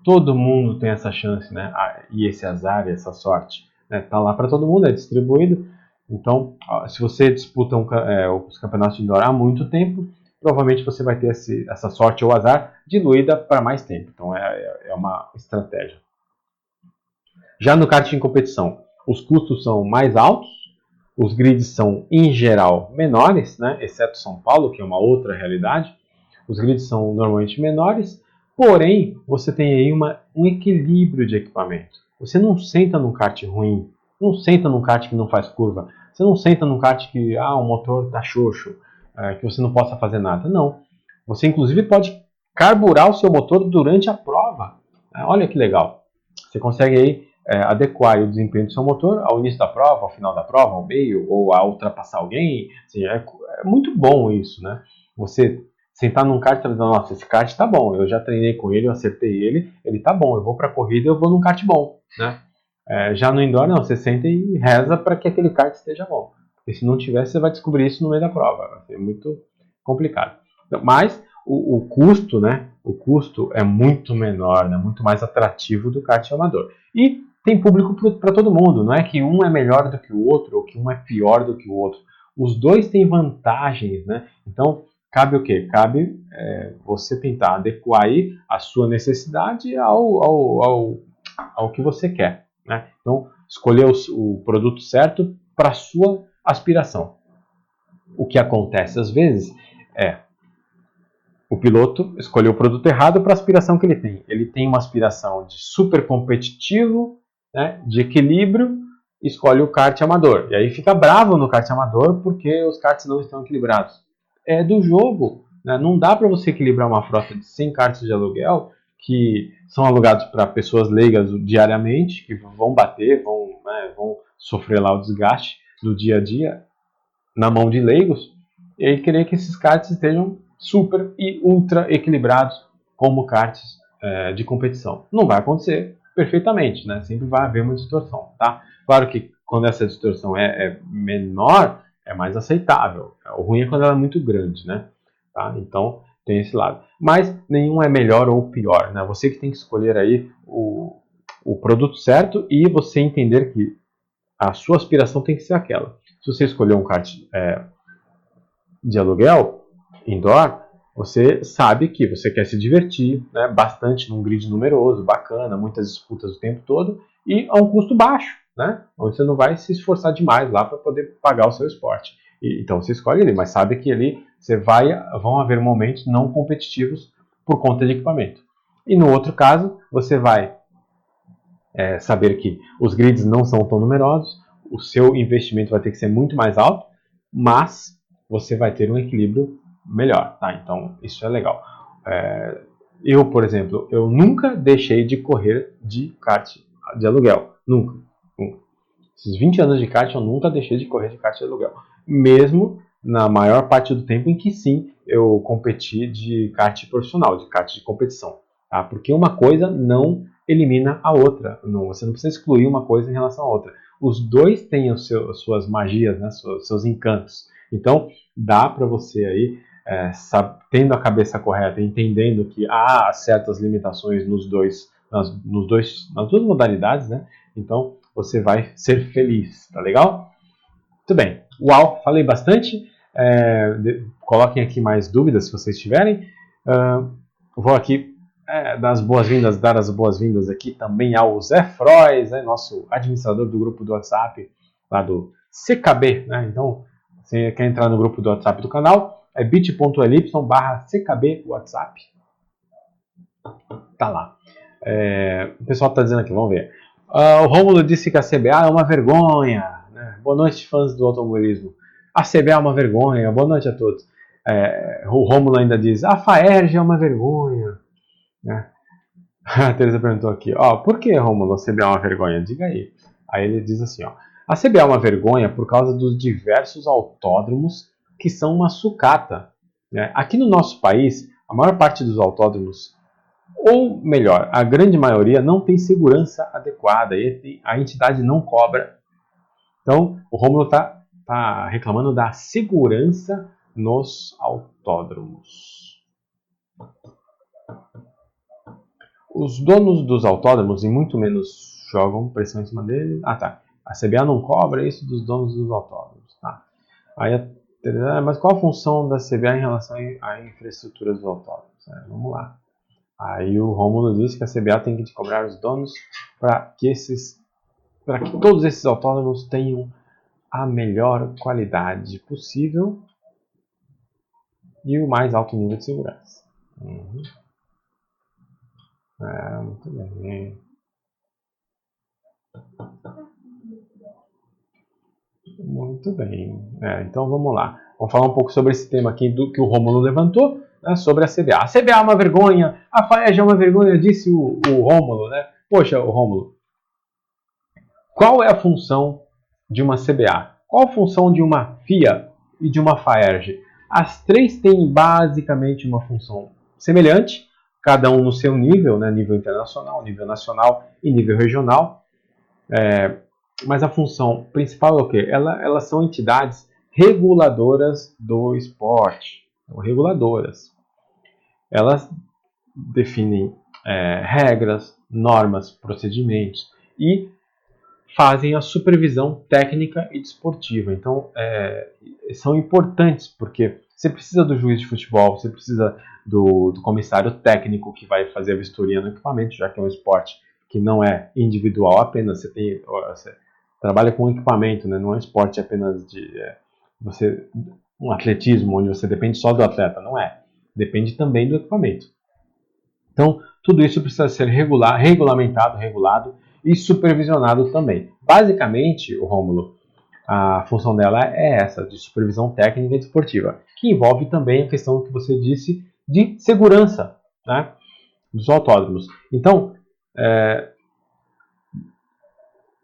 todo mundo tem essa chance, né? Ah, e esse azar, essa sorte, né? Tá lá para todo mundo, é distribuído. Então, se você disputa um, é, os campeonatos de indoor há muito tempo, provavelmente você vai ter esse, essa sorte ou azar diluída para mais tempo. Então, é, é, é uma estratégia. Já no kart em competição, os custos são mais altos, os grids são, em geral, menores, né? exceto São Paulo, que é uma outra realidade. Os grids são normalmente menores, porém, você tem aí uma, um equilíbrio de equipamento. Você não senta num kart ruim, não senta num kart que não faz curva, você não senta num kart que ah, o motor está xoxo, é, que você não possa fazer nada. Não. Você, inclusive, pode carburar o seu motor durante a prova. É, olha que legal. Você consegue aí é, adequar o desempenho do seu motor ao início da prova, ao final da prova, ao meio, ou a ultrapassar alguém. Assim, é, é, muito bom isso, né? Você sentar num kart e falar, nossa, esse kart tá bom, eu já treinei com ele, eu acertei ele, ele tá bom, eu vou pra corrida eu vou num kart bom, né? É, já no indoor, não, você senta e reza para que aquele kart esteja bom. Porque se não tiver, você vai descobrir isso no meio da prova. Ser muito complicado. Mas o, o custo, né? O custo é muito menor, né? Muito mais atrativo do kart amador. E tem público para todo mundo. Não é que um é melhor do que o outro ou que um é pior do que o outro. Os dois têm vantagens, né? Então cabe o quê? Cabe é, você tentar adequar aí a sua necessidade ao, ao, ao, ao que você quer. Né? Então escolher o, o produto certo para a sua aspiração. O que acontece às vezes é o piloto escolheu o produto errado para a aspiração que ele tem. Ele tem uma aspiração de super competitivo, né, de equilíbrio, escolhe o kart amador. E aí fica bravo no kart amador porque os karts não estão equilibrados. É do jogo. Né? Não dá para você equilibrar uma frota de 100 karts de aluguel que são alugados para pessoas leigas diariamente, que vão bater, vão, né, vão sofrer lá o desgaste do dia a dia na mão de leigos, e aí querer que esses karts estejam super e ultra equilibrados como karts é, de competição. Não vai acontecer perfeitamente, né? Sempre vai haver uma distorção, tá? Claro que quando essa distorção é, é menor, é mais aceitável. O ruim é quando ela é muito grande, né? Tá? Então tem esse lado. Mas nenhum é melhor ou pior, né? Você que tem que escolher aí o, o produto certo e você entender que a sua aspiração tem que ser aquela. Se você escolher um kart é, de aluguel, indoor, você sabe que você quer se divertir né, bastante num grid numeroso, bacana, muitas disputas o tempo todo e a um custo baixo, né, onde você não vai se esforçar demais lá para poder pagar o seu esporte. E, então você escolhe ele, mas sabe que ali você vai, vão haver momentos não competitivos por conta de equipamento. E no outro caso, você vai é, saber que os grids não são tão numerosos, o seu investimento vai ter que ser muito mais alto, mas você vai ter um equilíbrio melhor, tá? Então isso é legal. É, eu, por exemplo, eu nunca deixei de correr de kart de aluguel, nunca. Esses 20 anos de kart eu nunca deixei de correr de kart de aluguel, mesmo na maior parte do tempo em que sim eu competi de kart profissional, de kart de competição, tá? Porque uma coisa não elimina a outra, não, você não precisa excluir uma coisa em relação à outra. Os dois têm os suas magias, né, seus, seus encantos. Então dá para você aí é, tendo a cabeça correta, entendendo que há certas limitações nos dois, nas, nos dois, nas duas modalidades, né? Então você vai ser feliz, tá legal? Muito bem. Uau, falei bastante. É, de, coloquem aqui mais dúvidas se vocês tiverem. Uh, vou aqui é, dar as boas-vindas, dar as boas-vindas aqui também ao Zé Frois, né, nosso administrador do grupo do WhatsApp, lá do CKB. Né? Então, você quer entrar no grupo do WhatsApp do canal, é bit.ly barra CKB WhatsApp. Tá lá. É, o pessoal está dizendo aqui, vamos ver. Uh, o Rômulo disse que a CBA é uma vergonha. Né? Boa noite, fãs do automobilismo. A CBA é uma vergonha. Boa noite a todos. É, o Rômulo ainda diz, a FAERJ é uma vergonha. Né? [LAUGHS] A Teresa perguntou aqui, ó, por que, Rômulo, a CBA é uma vergonha? Diga aí. Aí ele diz assim, ó, a CBA é uma vergonha por causa dos diversos autódromos que são uma sucata. Né? Aqui no nosso país, a maior parte dos autódromos, ou melhor, a grande maioria, não tem segurança adequada e a entidade não cobra. Então, o Romulo está tá reclamando da segurança nos autódromos. Os donos dos autódromos, e muito menos jogam pressão em cima dele. Ah, tá. A CBA não cobra isso dos donos dos autódromos. Tá. Aí mas qual a função da CBA em relação à infraestrutura dos autódromos? É, vamos lá. Aí o Romulo disse que a CBA tem que cobrar os donos para que esses, para que todos esses autódromos tenham a melhor qualidade possível e o mais alto nível de segurança. Uhum. É, muito bem. Muito bem. É, então vamos lá. Vamos falar um pouco sobre esse tema aqui do que o Rômulo levantou, né, sobre a CBA. A CBA é uma vergonha, a FAEG é uma vergonha, disse o, o Rômulo, né? Poxa, o Rômulo, qual é a função de uma CBA? Qual a função de uma FIA e de uma FAERJ? As três têm basicamente uma função semelhante, cada um no seu nível, né, nível internacional, nível nacional e nível regional. É, mas a função principal é o quê? Ela, elas são entidades reguladoras do esporte, reguladoras. Elas definem é, regras, normas, procedimentos e fazem a supervisão técnica e desportiva. Então, é, são importantes porque você precisa do juiz de futebol, você precisa do, do, comissário técnico que vai fazer a vistoria no equipamento, já que é um esporte que não é individual apenas, você, tem, você trabalha com equipamento, né? não é um esporte apenas de é, você um atletismo onde você depende só do atleta, não é. Depende também do equipamento. Então, tudo isso precisa ser regular, regulamentado, regulado e supervisionado também. Basicamente, o Rômulo, a função dela é essa, de supervisão técnica e desportiva, que envolve também a questão que você disse de segurança né, dos autódromos. Então, é,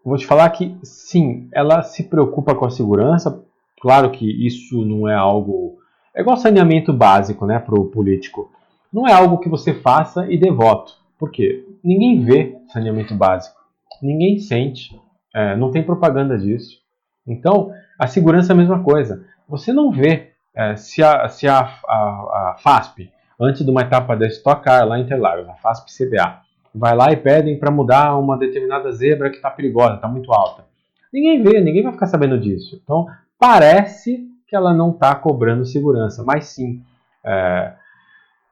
vou te falar que sim, ela se preocupa com a segurança. Claro que isso não é algo. É igual saneamento básico né, para o político. Não é algo que você faça e dê voto. Por quê? Ninguém vê saneamento básico ninguém sente, é, não tem propaganda disso. Então, a segurança é a mesma coisa. Você não vê é, se, a, se a, a, a, FASP, antes de uma etapa da Stock Car lá em Interlagos, a FASP CBA, vai lá e pedem para mudar uma determinada zebra que está perigosa, está muito alta. Ninguém vê, ninguém vai ficar sabendo disso. Então, parece que ela não está cobrando segurança, mas sim, é,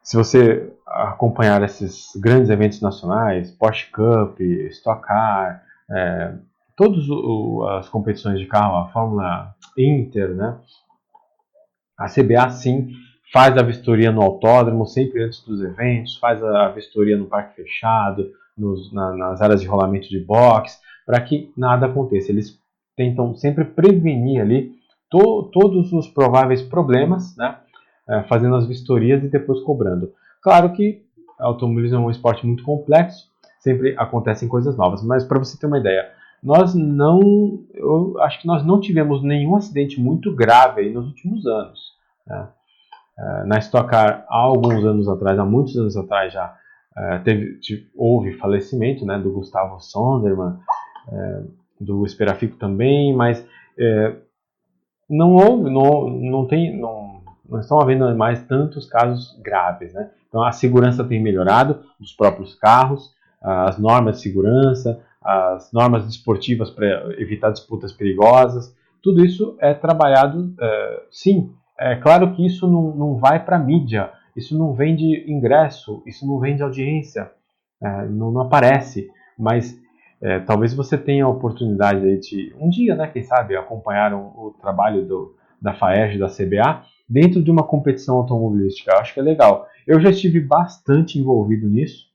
se você acompanhar esses grandes eventos nacionais, Porsche Cup, Stock Car, é, todas as competições de carro, a Fórmula Inter, né? A CBA sim faz a vistoria no autódromo sempre antes dos eventos, faz a vistoria no parque fechado, nos, na, nas áreas de rolamento de box, para que nada aconteça. Eles tentam sempre prevenir ali to, todos os prováveis problemas, né? É, fazendo as vistorias e depois cobrando. Claro que automobilismo é um esporte muito complexo, sempre acontecem coisas novas, mas para você ter uma ideia, nós não, eu acho que nós não tivemos nenhum acidente muito grave nos últimos anos. Né? É, na Stock Car, há alguns anos atrás, há muitos anos atrás já, é, teve, houve falecimento né, do Gustavo Sonderman, do Esperafico também, mas não houve, não, não tem, não, não estão havendo mais tantos casos graves. Né? Então a segurança tem melhorado dos próprios carros, as normas de segurança, as normas desportivas para evitar disputas perigosas, tudo isso é trabalhado, é, sim. É claro que isso não, não vai para a mídia, isso não vem de ingresso, isso não vem de audiência, é, não, não, aparece, mas é, talvez você tenha a oportunidade de, um dia, né, quem sabe, acompanhar o, o trabalho do, da FAERJ, da CBA, dentro de uma competição automobilística. Eu acho que é legal. Eu já estive bastante envolvido nisso,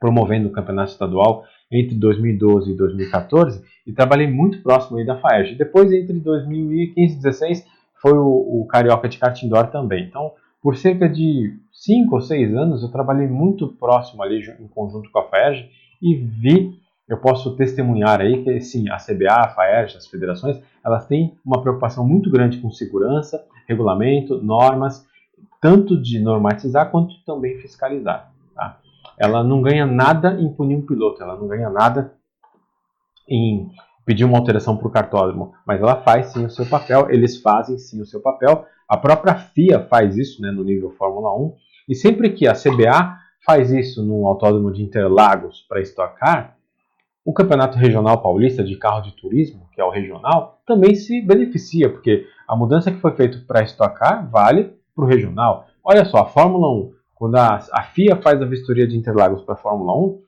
promovendo o campeonato estadual entre 2012 e 2014 e trabalhei muito próximo aí da FAERJ. Depois, entre 2015 e 2016, foi o, o Carioca de Kart Indoor também. Então, por cerca de 5 ou 6 anos, eu trabalhei muito próximo ali em conjunto com a FAERJ e vi eu posso testemunhar aí que sim, a CBA, a FAERJ, as federações, elas têm uma preocupação muito grande com segurança, regulamento, normas, tanto de normatizar quanto também fiscalizar. Tá? Ela não ganha nada em punir um piloto, ela não ganha nada em pedir uma alteração para o cartódromo, mas ela faz sim o seu papel, eles fazem sim o seu papel. A própria FIA faz isso né, no nível Fórmula 1, e sempre que a CBA faz isso no autódromo de Interlagos para estocar, o Campeonato Regional Paulista de Carro de Turismo, que é o regional, também se beneficia, porque a mudança que foi feita para estocar vale para o regional. Olha só, a Fórmula 1, quando a, a FIA faz a vistoria de Interlagos para a Fórmula 1,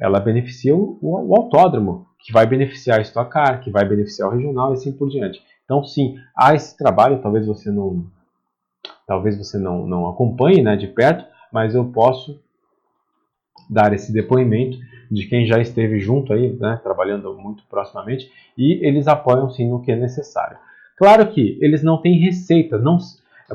ela beneficia o, o, autódromo, que vai beneficiar a Stock Car, que vai beneficiar o regional e assim por diante. Então, sim, há esse trabalho, talvez você não, talvez você não, não acompanhe né, de perto, mas eu posso dar esse depoimento de quem já esteve junto aí, né, trabalhando muito proximamente, e eles apoiam sim no que é necessário. Claro que eles não têm receita, não,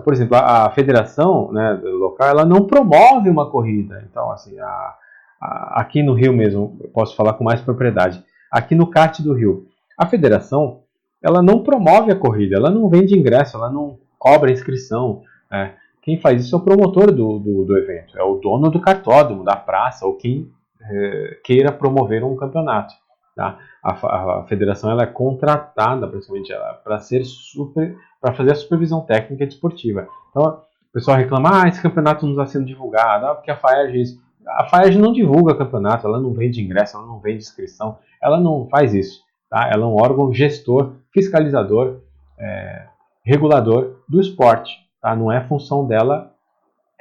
por exemplo, a, a federação né, local ela não promove uma corrida. Então, assim, a, a, aqui no Rio mesmo, posso falar com mais propriedade. Aqui no kart do Rio, a federação ela não promove a corrida, ela não vende ingresso, ela não cobra inscrição. É. Quem faz isso é o promotor do, do, do, evento, é o dono do cartódromo, da praça, ou quem é, queira promover um campeonato. Tá? A, a, federação ela é contratada principalmente para ser super para fazer a supervisão técnica e desportiva. Então o pessoal reclama, ah, esse campeonato não está sendo divulgado, ah, porque a FAERJ a FAERJ não divulga campeonato, ela não vende ingresso, ela não vende inscrição, ela não faz isso. Tá? Ela é um órgão gestor, fiscalizador, é, regulador do esporte. Tá? Não é função dela,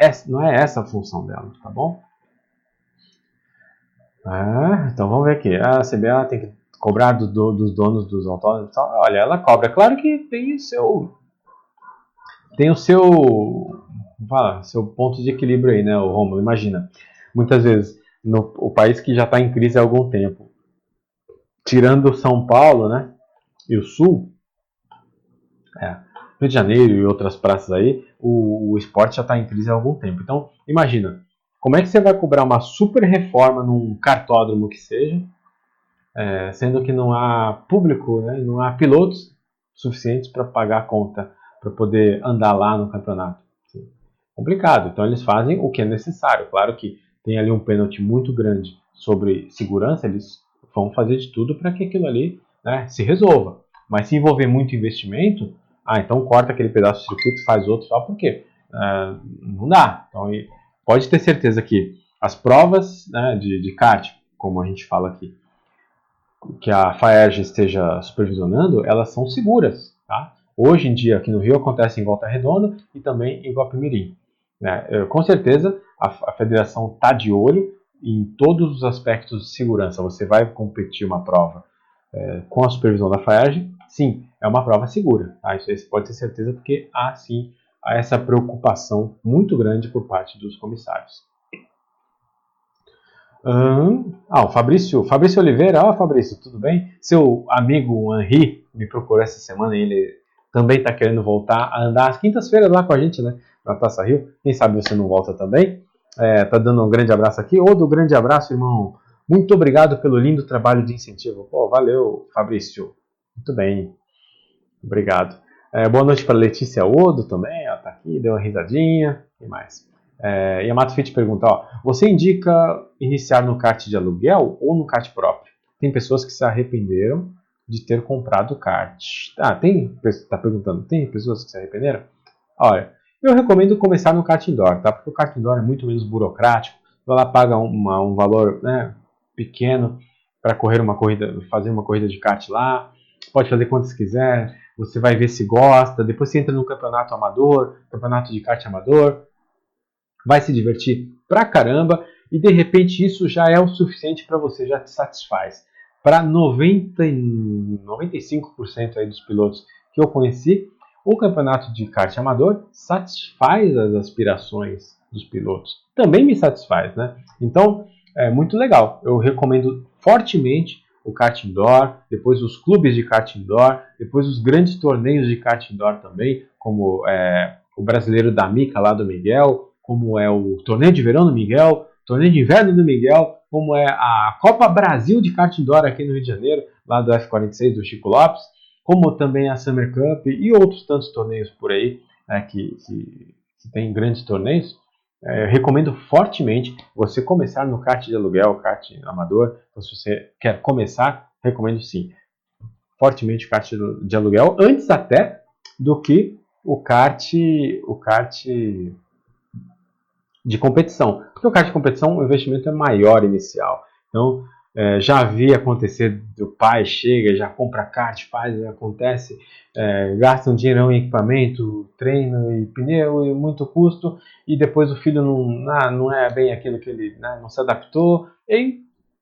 é, não é essa a função dela, tá bom? Ah, então vamos ver aqui. A CBA tem que cobrar do, do, dos donos dos autódromos. Olha, ela cobra. Claro que tem o seu. Tem o seu. Fala, seu ponto de equilíbrio aí, né, o Romulo? Imagina. Muitas vezes, no o país que já está em crise há algum tempo, tirando São Paulo, né, e o Sul, é, Rio de Janeiro e outras praças aí, o, o esporte já está em crise há algum tempo. Então, imagina, como é que você vai cobrar uma super reforma num cartódromo que seja, é, sendo que não há público, né, não há pilotos suficientes para pagar a conta, para poder andar lá no campeonato? Sim. Complicado. Então eles fazem o que é necessário. Claro que tem ali um pênalti muito grande sobre segurança, eles vão fazer de tudo para que aquilo ali né, se resolva. Mas se envolver muito investimento, ah, então corta aquele pedaço de circuito, faz outro só porque uh, não dá. Então pode ter certeza que as provas né, de, de kart, como a gente fala aqui, que a FAERJ esteja supervisionando, elas são seguras. Tá? Hoje em dia, aqui no Rio, acontece em Volta Redonda e também em Guapimirim. Né? Com certeza, a, a federação está de olho em todos os aspectos de segurança. Você vai competir uma prova é, com a supervisão da FAERJ, sim, é uma prova segura. Tá? Isso você pode ter certeza, porque há sim há essa preocupação muito grande por parte dos comissários. Hum, ah, o Fabrício, Fabrício Oliveira, ah, Fabrício, tudo bem? Seu amigo Henri me procurou essa semana ele também está querendo voltar a andar às quintas-feiras lá com a gente, né? Na Taça Rio. Quem sabe você não volta também? É, tá dando um grande abraço aqui. Ou do grande abraço, irmão. Muito obrigado pelo lindo trabalho de incentivo. Pô, valeu, Fabrício. Muito bem. Obrigado. É, boa noite para Letícia Odo também. Aqui, deu uma risadinha. E mais? É, Yamato Fit pergunta: ó, você indica iniciar no kart de aluguel ou no kart próprio? Tem pessoas que se arrependeram de ter comprado kart. Ah, tem? Está perguntando: tem pessoas que se arrependeram? Olha, eu recomendo começar no kart indoor, tá? Porque o kart indoor é muito menos burocrático. Ela paga uma, um valor né, pequeno para correr uma corrida, fazer uma corrida de kart lá. Pode fazer quantas quiser. Você vai ver se gosta. Depois você entra no campeonato amador, campeonato de kart amador. Vai se divertir pra caramba e de repente isso já é o suficiente para você, já te satisfaz. Para 90, 95% aí dos pilotos que eu conheci, o campeonato de kart amador satisfaz as aspirações dos pilotos. Também me satisfaz, né? Então, é muito legal. Eu recomendo fortemente o kart indoor, depois os clubes de kart indoor, depois os grandes torneios de kart indoor também, como é, o brasileiro da Mica lá do Miguel, como é o torneio de verão do Miguel, torneio de inverno do Miguel, como é a Copa Brasil de kart indoor aqui no Rio de Janeiro, lá do F46 do Chico Lopes, como também a Summer Cup e outros tantos torneios por aí é, que, que, que tem grandes torneios. É, recomendo fortemente você começar no kart de aluguel, kart amador. Então, se você quer começar, recomendo sim, fortemente o kart de aluguel, antes até do que o kart, o kart de competição. Porque o kart de competição, o investimento é maior inicial. Então, é, já vi acontecer do pai chega, já compra kart, faz, acontece, é, gasta um dinheirão em equipamento, treino e pneu e muito custo, e depois o filho não, ah, não é bem aquilo que ele né, não se adaptou e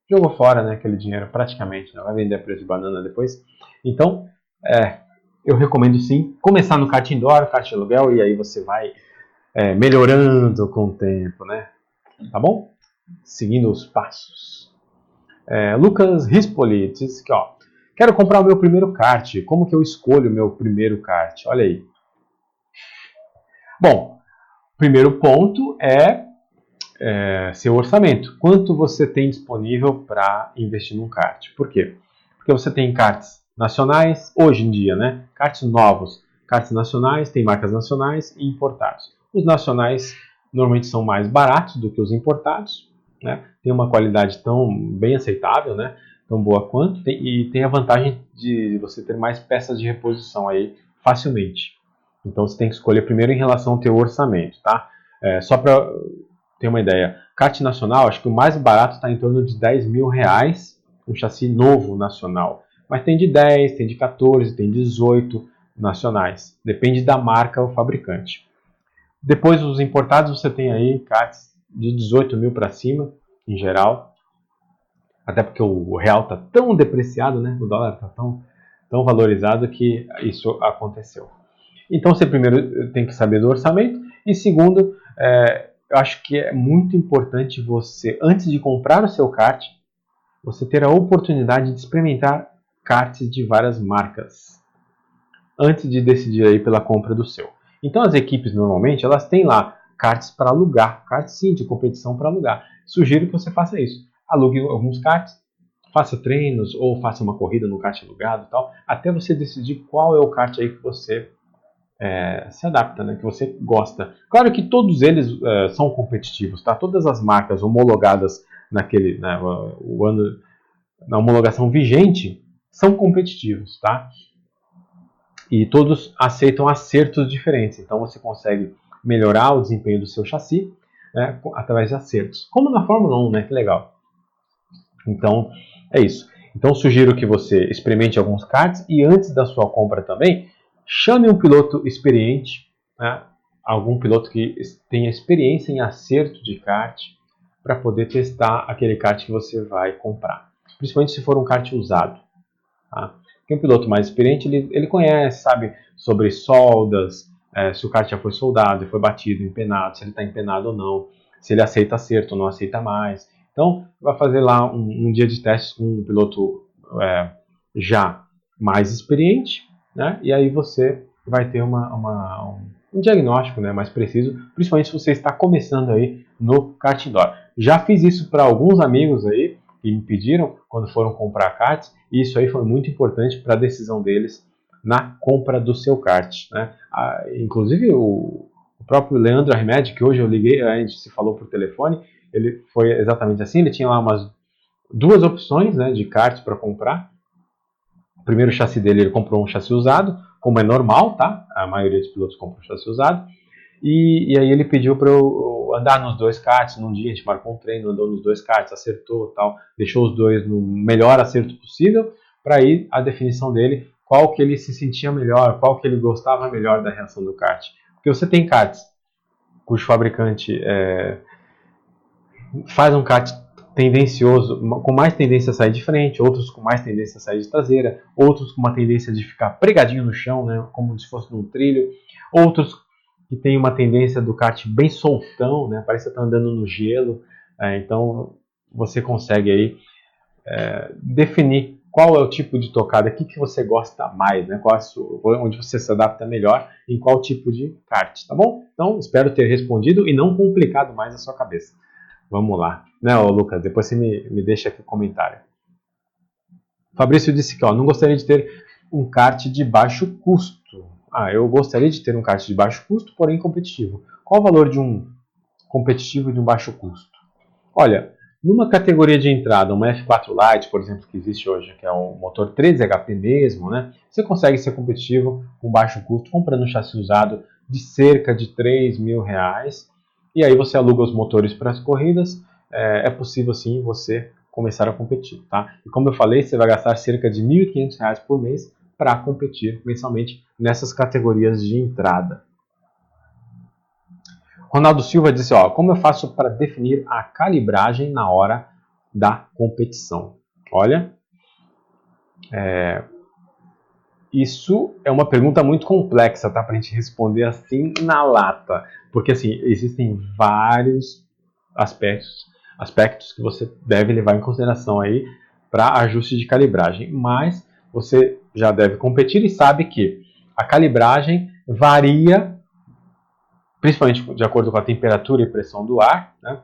jogou fora né, aquele dinheiro praticamente, né, vai vender a preço de banana depois. Então, é, eu recomendo sim começar no kart indoor, kart de aluguel, e aí você vai é, melhorando com o tempo, né? Tá bom? Seguindo os passos. É, Lucas Rispoli diz que, ó, Quero comprar o meu primeiro kart. Como que eu escolho o meu primeiro kart? Olha aí. Bom, primeiro ponto é, é seu orçamento. Quanto você tem disponível para investir num kart? Por quê? Porque você tem karts nacionais, hoje em dia, né? Karts novos, karts nacionais, tem marcas nacionais e importados. Os nacionais normalmente são mais baratos do que os importados, né? Tem uma qualidade tão bem aceitável, né? Tão boa quanto tem, e tem a vantagem de você ter mais peças de reposição aí facilmente. Então você tem que escolher primeiro em relação ao teu orçamento, tá? É, só para ter uma ideia, kart nacional, acho que o mais barato está em torno de 10 mil reais, um chassi novo nacional. Mas tem de 10, tem de 14, tem 18 nacionais. Depende da marca ou fabricante. Depois os importados você tem aí karts de 18 mil para cima, em geral. Até porque o real está tão depreciado, né? o dólar está tão, tão valorizado que isso aconteceu. Então você primeiro tem que saber do orçamento e segundo, é, eu acho que é muito importante você, antes de comprar o seu kart, você ter a oportunidade de experimentar karts de várias marcas antes de decidir aí pela compra do seu. Então as equipes normalmente elas têm lá karts para alugar, karts sim de competição para alugar. Sugiro que você faça isso. Alugue alguns karts, faça treinos ou faça uma corrida no kart alugado tal, até você decidir qual é o kart aí que você é, se adapta, né, que você gosta. Claro que todos eles é, são competitivos, tá? Todas as marcas homologadas naquele, né, o ano na homologação vigente são competitivos, tá? E todos aceitam acertos diferentes. Então você consegue melhorar o desempenho do seu chassi né, através de acertos. Como na Fórmula 1, né? Que legal. Então, é isso. Então, sugiro que você experimente alguns karts e antes da sua compra também, chame um piloto experiente, né, algum piloto que tenha experiência em acerto de kart, para poder testar aquele kart que você vai comprar. Principalmente se for um kart usado. Tá? Porque um piloto mais experiente, ele, ele conhece, sabe, sobre soldas, é, se o kart já foi soldado, foi batido, empenado, se ele está empenado ou não, se ele aceita acerto ou não aceita mais. Então, vai fazer lá um, um dia de testes com um piloto é, já mais experiente, né? E aí você vai ter uma, uma, um, um diagnóstico né, mais preciso, principalmente se você está começando aí no kart indoor. Já fiz isso para alguns amigos aí que me pediram quando foram comprar karts, e isso aí foi muito importante para a decisão deles na compra do seu kart. Né? Ah, inclusive o, o, próprio Leandro Arremed, que hoje eu liguei, a gente se falou por telefone, ele foi exatamente assim, ele tinha lá umas duas opções né, de karts para comprar. O primeiro chassi dele, ele comprou um chassi usado, como é normal, tá? A maioria dos pilotos compra um chassi usado. E, e aí ele pediu para eu andar nos dois karts num dia, a gente marcou um treino, andou nos dois karts, acertou tal, deixou os dois no melhor acerto possível, para ir a definição dele qual que ele se sentia melhor, qual que ele gostava melhor da reação do kart. Porque você tem karts. Cujo fabricante é, faz um kart tendencioso, com mais tendência a sair de frente, outros com mais tendência a sair de traseira, outros com uma tendência de ficar pregadinho no chão, né, como se fosse num trilho, outros que tem uma tendência do kart bem soltão, né, parece estar tá andando no gelo, é, então você consegue aí é, definir qual é o tipo de tocada, o que, que você gosta mais, né? Qual sua, onde você se adapta melhor, em qual tipo de kart, tá bom? Então, espero ter respondido e não complicado mais a sua cabeça. Vamos lá. Né, ô, Lucas, depois você me, me deixa aqui o um comentário. Fabrício disse que ó, não gostaria de ter um kart de baixo custo. Ah, eu gostaria de ter um kart de baixo custo, porém competitivo. Qual o valor de um competitivo e de um baixo custo? Olha, numa categoria de entrada, uma F4 Lite, por exemplo, que existe hoje, que é um motor 13 HP mesmo, né? Você consegue ser competitivo com baixo custo comprando um chassi usado de cerca de 3 mil reais. E aí você aluga os motores para as corridas. É, é possível sim você começar a competir, tá? E como eu falei, você vai gastar cerca de R$ 1.500 por mês para competir mensalmente nessas categorias de entrada. Ronaldo Silva disse: ó, como eu faço para definir a calibragem na hora da competição? Olha, é, isso é uma pergunta muito complexa, tá? Para a gente responder assim na lata, porque assim existem vários aspectos, aspectos que você deve levar em consideração aí para ajuste de calibragem, mas você já deve competir e sabe que a calibragem varia, principalmente de acordo com a temperatura e pressão do ar, né?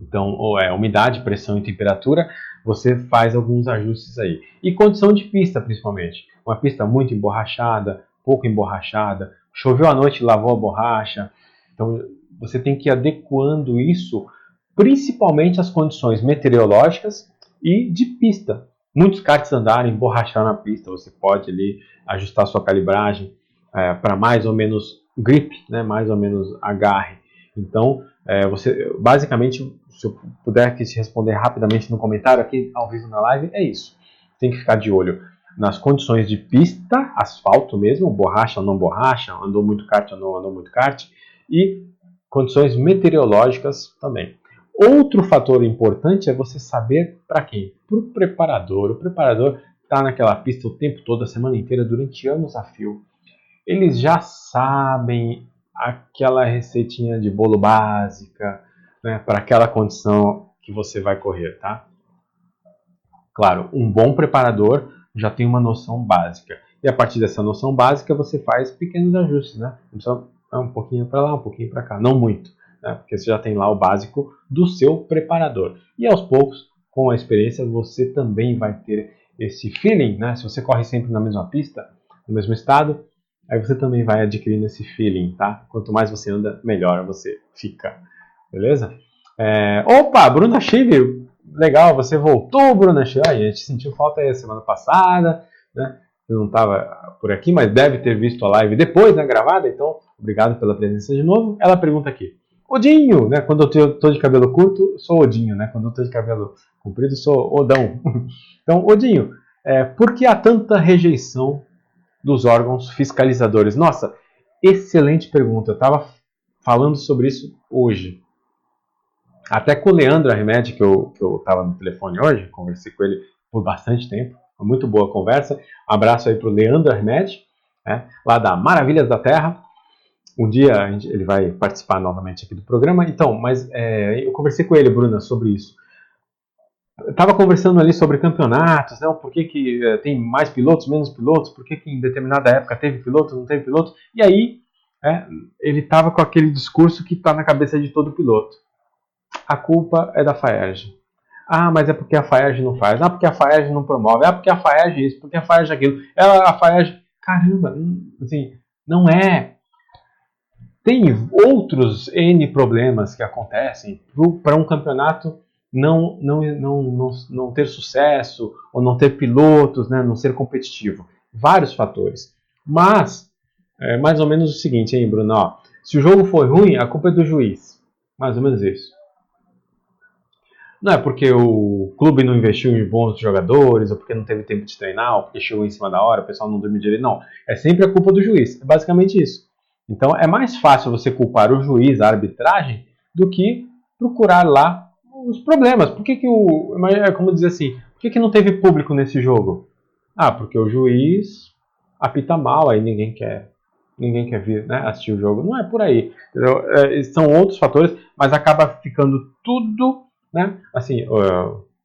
Então, ou é umidade, pressão e temperatura, você faz alguns ajustes aí. E condição de pista, principalmente. Uma pista muito emborrachada, pouco emborrachada, choveu à noite, lavou a borracha. Então, você tem que ir adequando isso, principalmente às condições meteorológicas e de pista. Muitos karts andarem, borrachar na pista, você pode ali ajustar sua calibragem é, para mais ou menos grip, né, mais ou menos agarre. Então, é, você, basicamente, se eu puder aqui te responder rapidamente no comentário aqui ao vivo na live, é isso. Tem que ficar de olho nas condições de pista, asfalto mesmo, borracha ou não borracha, andou muito kart ou não andou muito kart, e condições meteorológicas também. Outro fator importante é você saber para quem? Para o preparador. O preparador está naquela pista o tempo todo, a semana inteira, durante anos a fio. Eles já sabem aquela receitinha de bolo básica né, para aquela condição que você vai correr, tá? Claro, um bom preparador já tem uma noção básica. E a partir dessa noção básica você faz pequenos ajustes, né? Então, um pouquinho para lá, um pouquinho para cá, não muito né? porque você já tem lá o básico do seu preparador. E aos poucos, com a experiência, você também vai ter esse feeling, né? Se você corre sempre na mesma pista, no mesmo estado, aí você também vai adquirindo esse feeling, tá? Quanto mais você anda, melhor você fica, beleza? É... Opa, Bruna Chive, legal, você voltou, Bruna Chive. a gente sentiu falta aí a semana passada, né? Você não estava por aqui, mas deve ter visto a live depois, né, gravada, então obrigado pela presença de novo. Ela pergunta aqui: Odinho, né? Quando eu estou de cabelo curto, sou Odinho, né? Quando eu estou de cabelo comprido, sou Odão. [LAUGHS] Então, Odinho, é, por que há tanta rejeição dos órgãos fiscalizadores? Nossa, excelente pergunta. Eu estava falando sobre isso hoje. Até com o Leandro Arremed, que eu estava no telefone hoje, conversei com ele por bastante tempo. Foi muito boa conversa. Um abraço aí para o Leandro Arremed, né, lá da Maravilhas da Terra um dia ele vai participar novamente aqui do programa. Então, mas é, eu conversei com ele, Bruna, sobre isso. Estava conversando ali sobre campeonatos, né? Por que, que é, tem mais pilotos, menos pilotos? Por que, que em determinada época teve piloto, não teve piloto? E aí é, ele estava com aquele discurso que está na cabeça de todo piloto. A culpa é da FAERJ. Ah, mas é porque a FAERJ não faz. Ah, porque a FAERJ não promove. Ah, porque a FAERJ isso, porque a FAERJ aquilo. Ela, a FAERJ... Caramba, hum, assim, não é tem outros N problemas que acontecem para um campeonato não, não, não, não, não ter sucesso ou não ter pilotos, né, não ser competitivo. Vários fatores. Mas, é mais ou menos o seguinte, hein, Bruno? Ó, se o jogo foi ruim, a culpa é do juiz. Mais ou menos isso. Não é porque o clube não investiu em bons jogadores, ou porque não teve tempo de treinar, ou porque chegou em cima da hora, o pessoal não dormiu direito. Não. É sempre a culpa do juiz. É basicamente isso. Então é mais fácil você culpar o juiz, a arbitragem, do que procurar lá os problemas. Por que, que o. É como dizer assim, por que, que não teve público nesse jogo? Ah, porque o juiz apita mal, aí ninguém quer. Ninguém quer vir né, assistir o jogo. Não é por aí. É, são outros fatores, mas acaba ficando tudo. Né, assim,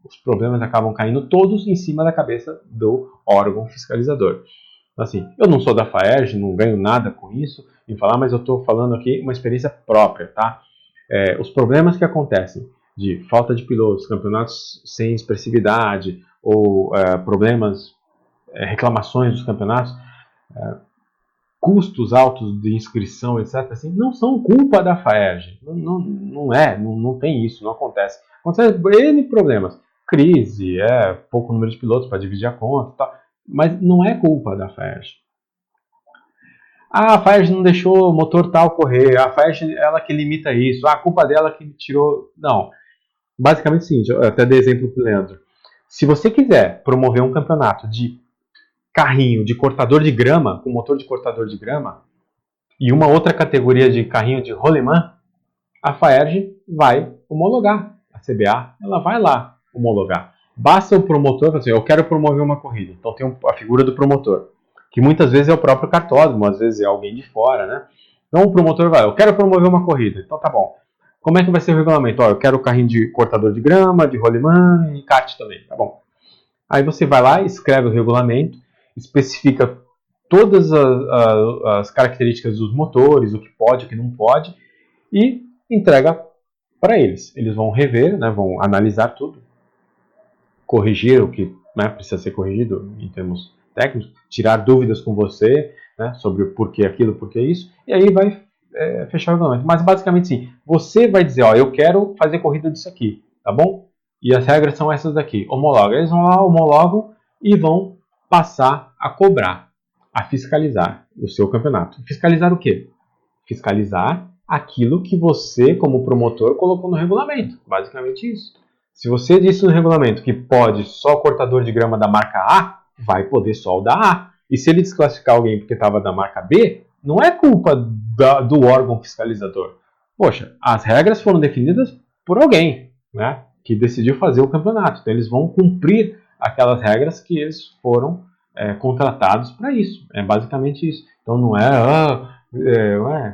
os problemas acabam caindo todos em cima da cabeça do órgão fiscalizador. Assim, eu não sou da FAERJ, não ganho nada com isso em falar, mas eu estou falando aqui uma experiência própria, tá? É, os problemas que acontecem de falta de pilotos, campeonatos sem expressividade ou é, problemas, é, reclamações dos campeonatos, é, custos altos de inscrição, etc., assim, não são culpa da FAERJ. Não, não, não é, não, não tem isso, não acontece. Acontece N problemas. Crise, é pouco número de pilotos para dividir a conta, tal mas não é culpa da FAERJ. Ah, a FAERJ não deixou o motor tal correr, a FAERJ ela que limita isso, ah, a culpa dela que tirou. Não. Basicamente o seguinte, até dei exemplo para o Leandro. Se você quiser promover um campeonato de carrinho de cortador de grama, com motor de cortador de grama, e uma outra categoria de carrinho de rolemã, a FAERJ vai homologar. A CBA ela vai lá homologar. Basta o promotor dizer, eu quero promover uma corrida. Então tem a figura do promotor, que muitas vezes é o próprio cartódromo, às vezes é alguém de fora, né? Então o promotor vai, eu quero promover uma corrida. Então tá bom. Como é que vai ser o regulamento? Ó, eu quero carrinho de cortador de grama, de rolimã e kart também, tá bom. Aí você vai lá, escreve o regulamento, especifica todas as, as, as características dos motores, o que pode, o que não pode, e entrega para eles. Eles vão rever, né, vão analisar tudo, corrigir o que né, precisa ser corrigido em termos técnicos, tirar dúvidas com você né, sobre o porquê aquilo, porquê isso, e aí vai é, fechar o regulamento. Mas basicamente sim, você vai dizer, ó, eu quero fazer corrida disso aqui, tá bom? E as regras são essas daqui. Homologa. Eles vão lá, homologam e vão passar a cobrar, a fiscalizar o seu campeonato. Fiscalizar o quê? Fiscalizar aquilo que você, como promotor, colocou no regulamento. Basicamente isso. Se você disse no regulamento que pode só cortador de grama da marca A, vai poder só o da A. E se ele desclassificar alguém porque estava da marca B, não é culpa da, do órgão fiscalizador. Poxa, as regras foram definidas por alguém, né? Que decidiu fazer o campeonato. Então eles vão cumprir aquelas regras que eles foram é, contratados para isso. É basicamente isso. Então não é, ah, é,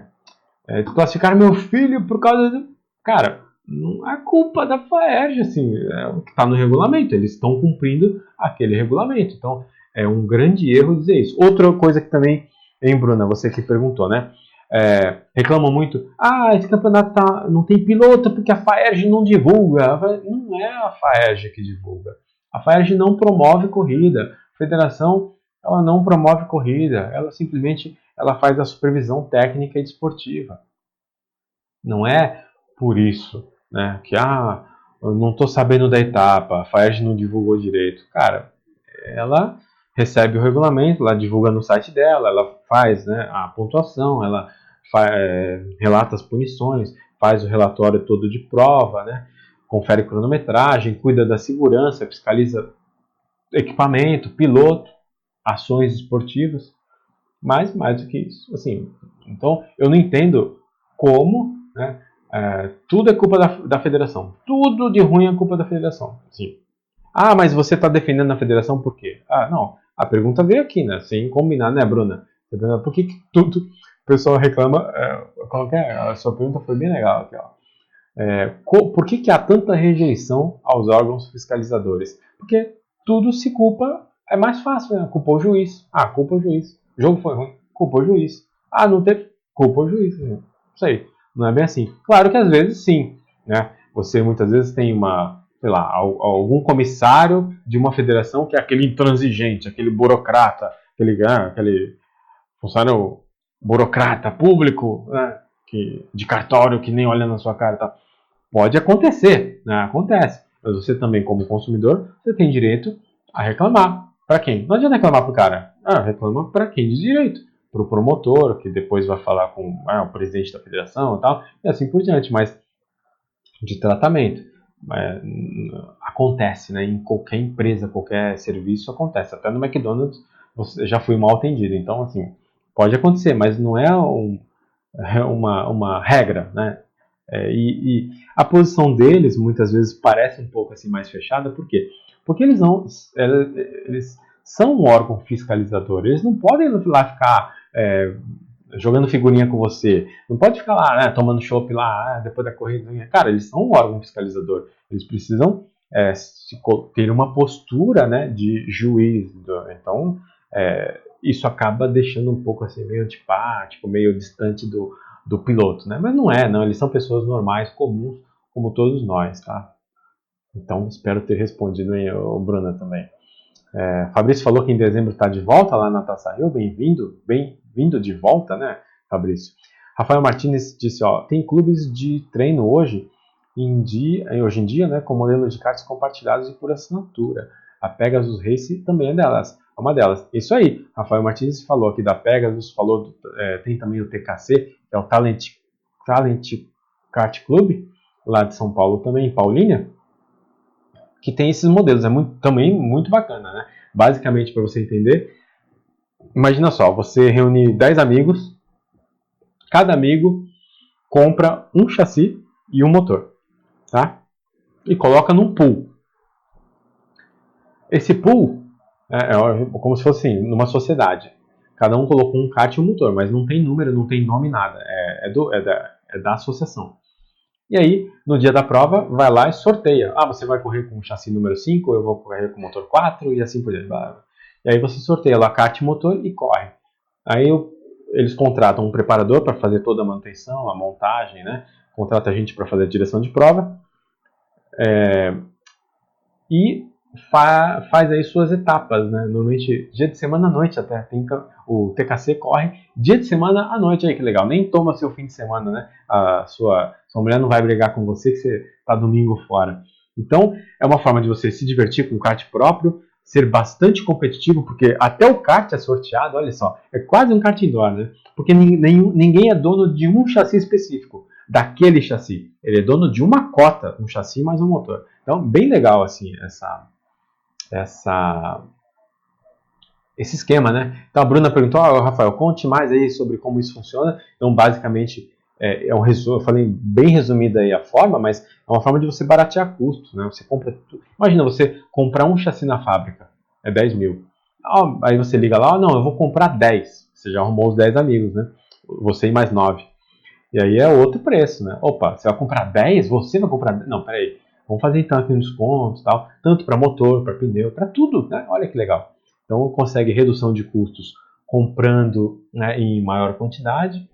é, classificar meu filho por causa do. Cara, não é culpa da FAERJ, assim, é o que está no regulamento. Eles estão cumprindo aquele regulamento. Então é um grande erro dizer isso. Outra coisa que também, hein, Bruna, você que perguntou, né? É, reclamam muito, ah, esse campeonato tá, não tem piloto porque a FAERJ não divulga. Não é a FAERJ que divulga. A FAERJ não promove corrida. A federação ela não promove corrida. Ela simplesmente ela faz a supervisão técnica e desportiva. Não é por isso né, que ah, eu não estou sabendo da etapa, a FAERJ não divulgou direito. Cara, ela recebe o regulamento, ela divulga no site dela, ela faz né, a pontuação, ela é, relata as punições, faz o relatório todo de prova, né, confere cronometragem, cuida da segurança, fiscaliza equipamento, piloto, ações esportivas, mas mais do que isso. Assim, então, eu não entendo como né, é, tudo é culpa da, da federação. Tudo de ruim é culpa da federação. Sim. Ah, mas você está defendendo a federação por quê? Ah, não. A pergunta veio aqui, né? Sem combinar, né, Bruna? Por que, que tudo o pessoal reclama? É, qual é? A sua pergunta foi bem legal aqui, ó. É, por que, que há tanta rejeição aos órgãos fiscalizadores? Porque tudo se culpa, é mais fácil, né? Culpa o juiz. Ah, culpa o juiz. O jogo foi ruim. Culpa o juiz. Ah, não teve. Culpa o juiz. Né? Isso aí. Não é bem assim. Claro que às vezes sim. Né? Você muitas vezes tem uma, sei lá, algum comissário de uma federação que é aquele intransigente, aquele burocrata, aquele, ah, aquele funcionário burocrata público, né, que, de cartório que nem olha na sua cara. Pode acontecer, né, acontece. Mas você também, como consumidor, você tem direito a reclamar. Para quem? Não adianta reclamar para o cara. Ah, reclama para quem diz direito. Para o promotor, que depois vai falar com ah, o presidente da federação e tal, e assim por diante. Mas de tratamento é, acontece, né? Em qualquer empresa, qualquer serviço acontece. Até no McDonald's você já fui mal atendido. Então, assim, pode acontecer, mas não é um, é uma, uma regra, né? É, e, e, a posição deles muitas vezes parece um pouco assim mais fechada, por quê? Porque eles não, eles são um órgão fiscalizador, eles não podem lá ficar é, jogando figurinha com você. Não pode ficar lá, né, tomando chopp lá, ah, depois da corrida. Cara, eles são um órgão fiscalizador. Eles precisam é, ter uma postura né, de juiz. Então, é, isso acaba deixando um pouco assim, meio antipático, meio distante do, do piloto. Né? Mas não é, não. Eles são pessoas normais, comuns, como todos nós. Tá? Então, espero ter respondido, hein, Bruna, também. É, Fabrício falou que em dezembro está de volta lá na Taça Rio. Bem-vindo, bem-vindo de volta, né, Fabrício? Rafael Martinez disse, ó, tem clubes de treino hoje em dia, hoje em dia, né, com modelo de cartas compartilhados e por assinatura. A Pegasus Race também é delas, é uma delas. Isso aí, Rafael Martins falou aqui da Pegasus, falou do, é, tem também o TKC, que é o Talent, Talent Kart Club, lá de São Paulo também, em Paulínia que tem esses modelos. É muito, também muito bacana, né? Basicamente, para você entender, imagina só, você reúne 10 amigos, cada amigo compra um chassi e um motor, tá? E coloca num pool. Esse pool é, é como se fosse assim, numa sociedade. Cada um colocou um kart e um motor, mas não tem número, não tem nome, nada. É, é, do, é, da, é da associação. E aí, no dia da prova, vai lá e sorteia. Ah, você vai correr com o chassi número 5, eu vou correr com o motor 4 e assim por diante. E aí você sorteia lá kart motor e corre. Aí eu, eles contratam um preparador para fazer toda a manutenção, a montagem, né? Contrata a gente para fazer a direção de prova. É, e fa faz aí suas etapas, né? Normalmente dia de semana à noite até. Tem, o TKC corre dia de semana à noite aí, que legal. Nem toma seu fim de semana, né? A sua, sua mulher não vai brigar com você que você tá domingo fora. Então, é uma forma de você se divertir com o kart próprio, ser bastante competitivo, porque até o kart é sorteado, olha só, é quase um kart indoor, né? Porque nenhum, ninguém é dono de um chassi específico, daquele chassi. Ele é dono de uma cota, um chassi mais um motor. Então, bem legal assim essa essa esse esquema, né? Então a Bruna perguntou, oh, Rafael, conte mais aí sobre como isso funciona. Então basicamente é, é um resumo, eu falei bem resumida aí a forma, mas é uma forma de você baratear custos, né? Você compra, imagina você comprar um chassi na fábrica, é 10 mil. Aí você liga lá, oh, não, eu vou comprar 10. Você já arrumou os 10 amigos, né? Você e mais 9. E aí é outro preço, né? Opa, você vai comprar 10? Você vai comprar 10? Não, peraí. Vamos fazer então aqui um desconto tal, tanto para motor, para pneu, para tudo, né? Olha que legal. Então consegue redução de custos comprando né, em maior quantidade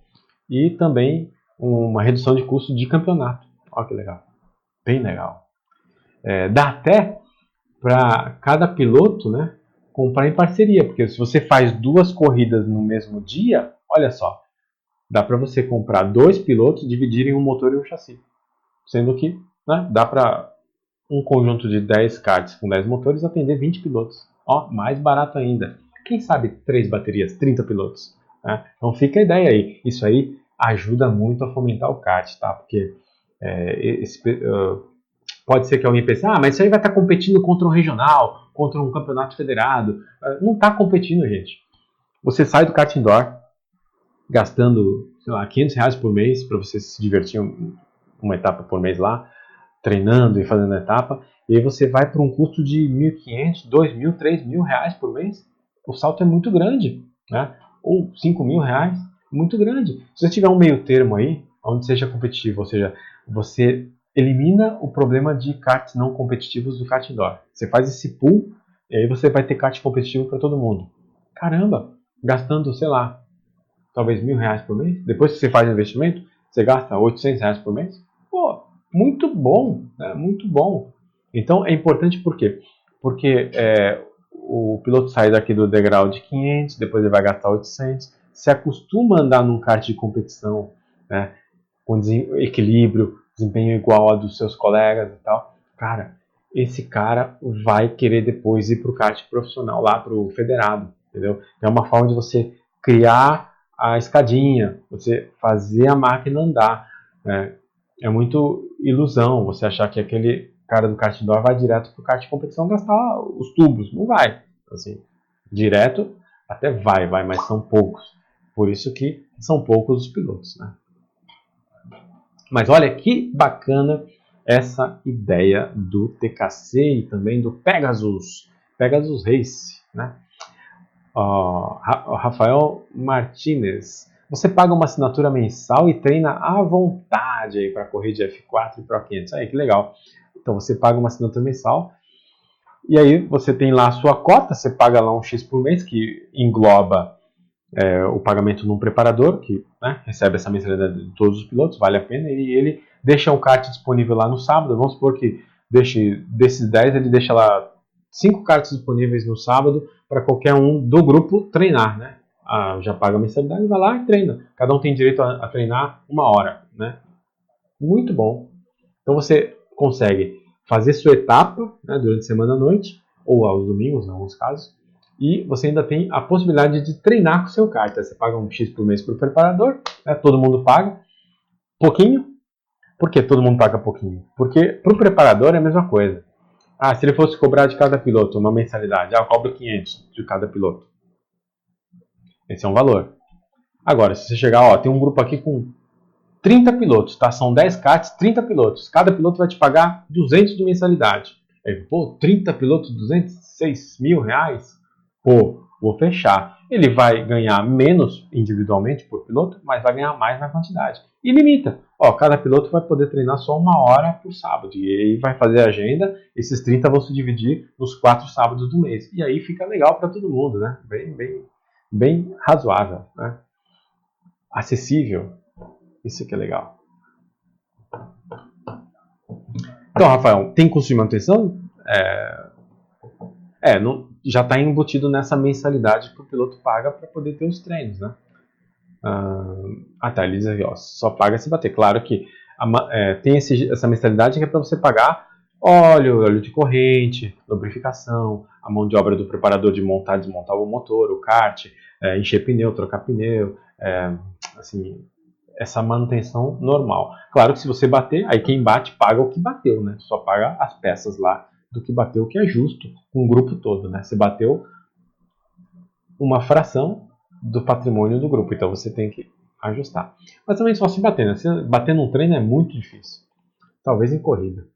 e também uma redução de custo de campeonato. Olha que legal, bem legal. É, dá até para cada piloto, né, comprar em parceria, porque se você faz duas corridas no mesmo dia, olha só, dá para você comprar dois pilotos dividirem um motor e um chassi, sendo que né? Dá para um conjunto de 10 karts com 10 motores atender 20 pilotos. Ó, mais barato ainda. Quem sabe 3 baterias, 30 pilotos. Né? Então fica a ideia aí. Isso aí ajuda muito a fomentar o kart, tá? Porque é, esse, uh, pode ser que alguém pense, ah, mas isso aí vai estar tá competindo contra um regional, contra um campeonato federado. Uh, não está competindo, gente. Você sai do kart indoor gastando, sei lá, 500 reais por mês para você se divertir uma etapa por mês lá treinando e fazendo etapa, e aí você vai para um custo de 1.500, 2.000, 3.000 reais por mês, o salto é muito grande, né? ou 5.000 reais, muito grande. Se você tiver um meio termo aí, onde seja competitivo, ou seja, você elimina o problema de karts não competitivos do kart indoor. Você faz esse pool e aí você vai ter kart competitivo para todo mundo. Caramba, gastando, sei lá, talvez mil reais por mês. Depois que você faz o investimento, você gasta 800 reais por mês muito bom, né? muito bom. Então é importante por quê? Porque é, o piloto sai daqui do degrau de 500, depois ele vai gastar 800, se acostuma a andar num kart de competição, né? com equilíbrio, desempenho igual ao dos seus colegas e tal. Cara, esse cara vai querer depois ir para o kart profissional, lá para o federado, entendeu? É uma forma de você criar a escadinha, você fazer a máquina andar. Né? é muito ilusão você achar que aquele cara do kart indoor vai direto para o kart de competição gastar os tubos. Não vai. Assim, direto até vai, vai, mas são poucos. Por isso que são poucos os pilotos. Né? Mas olha que bacana essa ideia do TKC e também do Pegasus, Pegasus Race. Né? Uh, Rafael Martinez você paga uma assinatura mensal e treina à vontade aí para correr de F4 e Pro 500. Aí que legal. Então você paga uma assinatura mensal e aí você tem lá a sua cota, você paga lá um X por mês que engloba é, o pagamento num preparador que né, recebe essa mensalidade de todos os pilotos, vale a pena, e ele deixa o kart disponível lá no sábado. Vamos supor que deixe, desses 10 ele deixa lá 5 karts disponíveis no sábado para qualquer um do grupo treinar, né? Ah, já paga a mensalidade, vai lá e treina. Cada um tem direito a, a treinar uma hora, né? Muito bom. Então você consegue fazer sua etapa né, durante a semana à noite, ou aos domingos, em alguns casos, e você ainda tem a possibilidade de treinar com seu kart. Você paga um X por mês para o preparador, né, todo mundo paga, pouquinho. Por que todo mundo paga pouquinho? Porque para o preparador é a mesma coisa. Ah, se ele fosse cobrar de cada piloto uma mensalidade, ah, eu cobro 500 de cada piloto. Esse é um valor. Agora, se você chegar, ó, tem um grupo aqui com 30 pilotos, tá? São 10 carts, 30 pilotos. Cada piloto vai te pagar 200 de mensalidade. Aí, pô, 30 pilotos, 206 mil reais? Pô, vou fechar. Ele vai ganhar menos individualmente por piloto, mas vai ganhar mais na quantidade. E limita. Ó, cada piloto vai poder treinar só uma hora por sábado. E aí vai fazer a agenda, esses 30 vão se dividir nos quatro sábados do mês. E aí fica legal para todo mundo, né? Bem, bem, bem razoável, né? Acessível. Isso que é legal. Então, Rafael, tem custo de manutenção? É, é não, já está embutido nessa mensalidade que o piloto paga para poder ter os treinos, né? Ah, tá, ele diz aqui, ó, só paga se bater. Claro que a, é, tem esse, essa mensalidade que é para você pagar óleo, óleo de corrente, lubrificação, a mão de obra do preparador de montar e desmontar o motor, o kart, é, encher pneu, trocar pneu, é, assim, essa manutenção normal. Claro que se você bater, aí quem bate paga o que bateu, né? Só paga as peças lá do que bateu, que é justo com o grupo todo, né? Você bateu uma fração do patrimônio do grupo, então você tem que ajustar. Mas também só se bater, né? Se bater num treino é muito difícil. Talvez em corrida.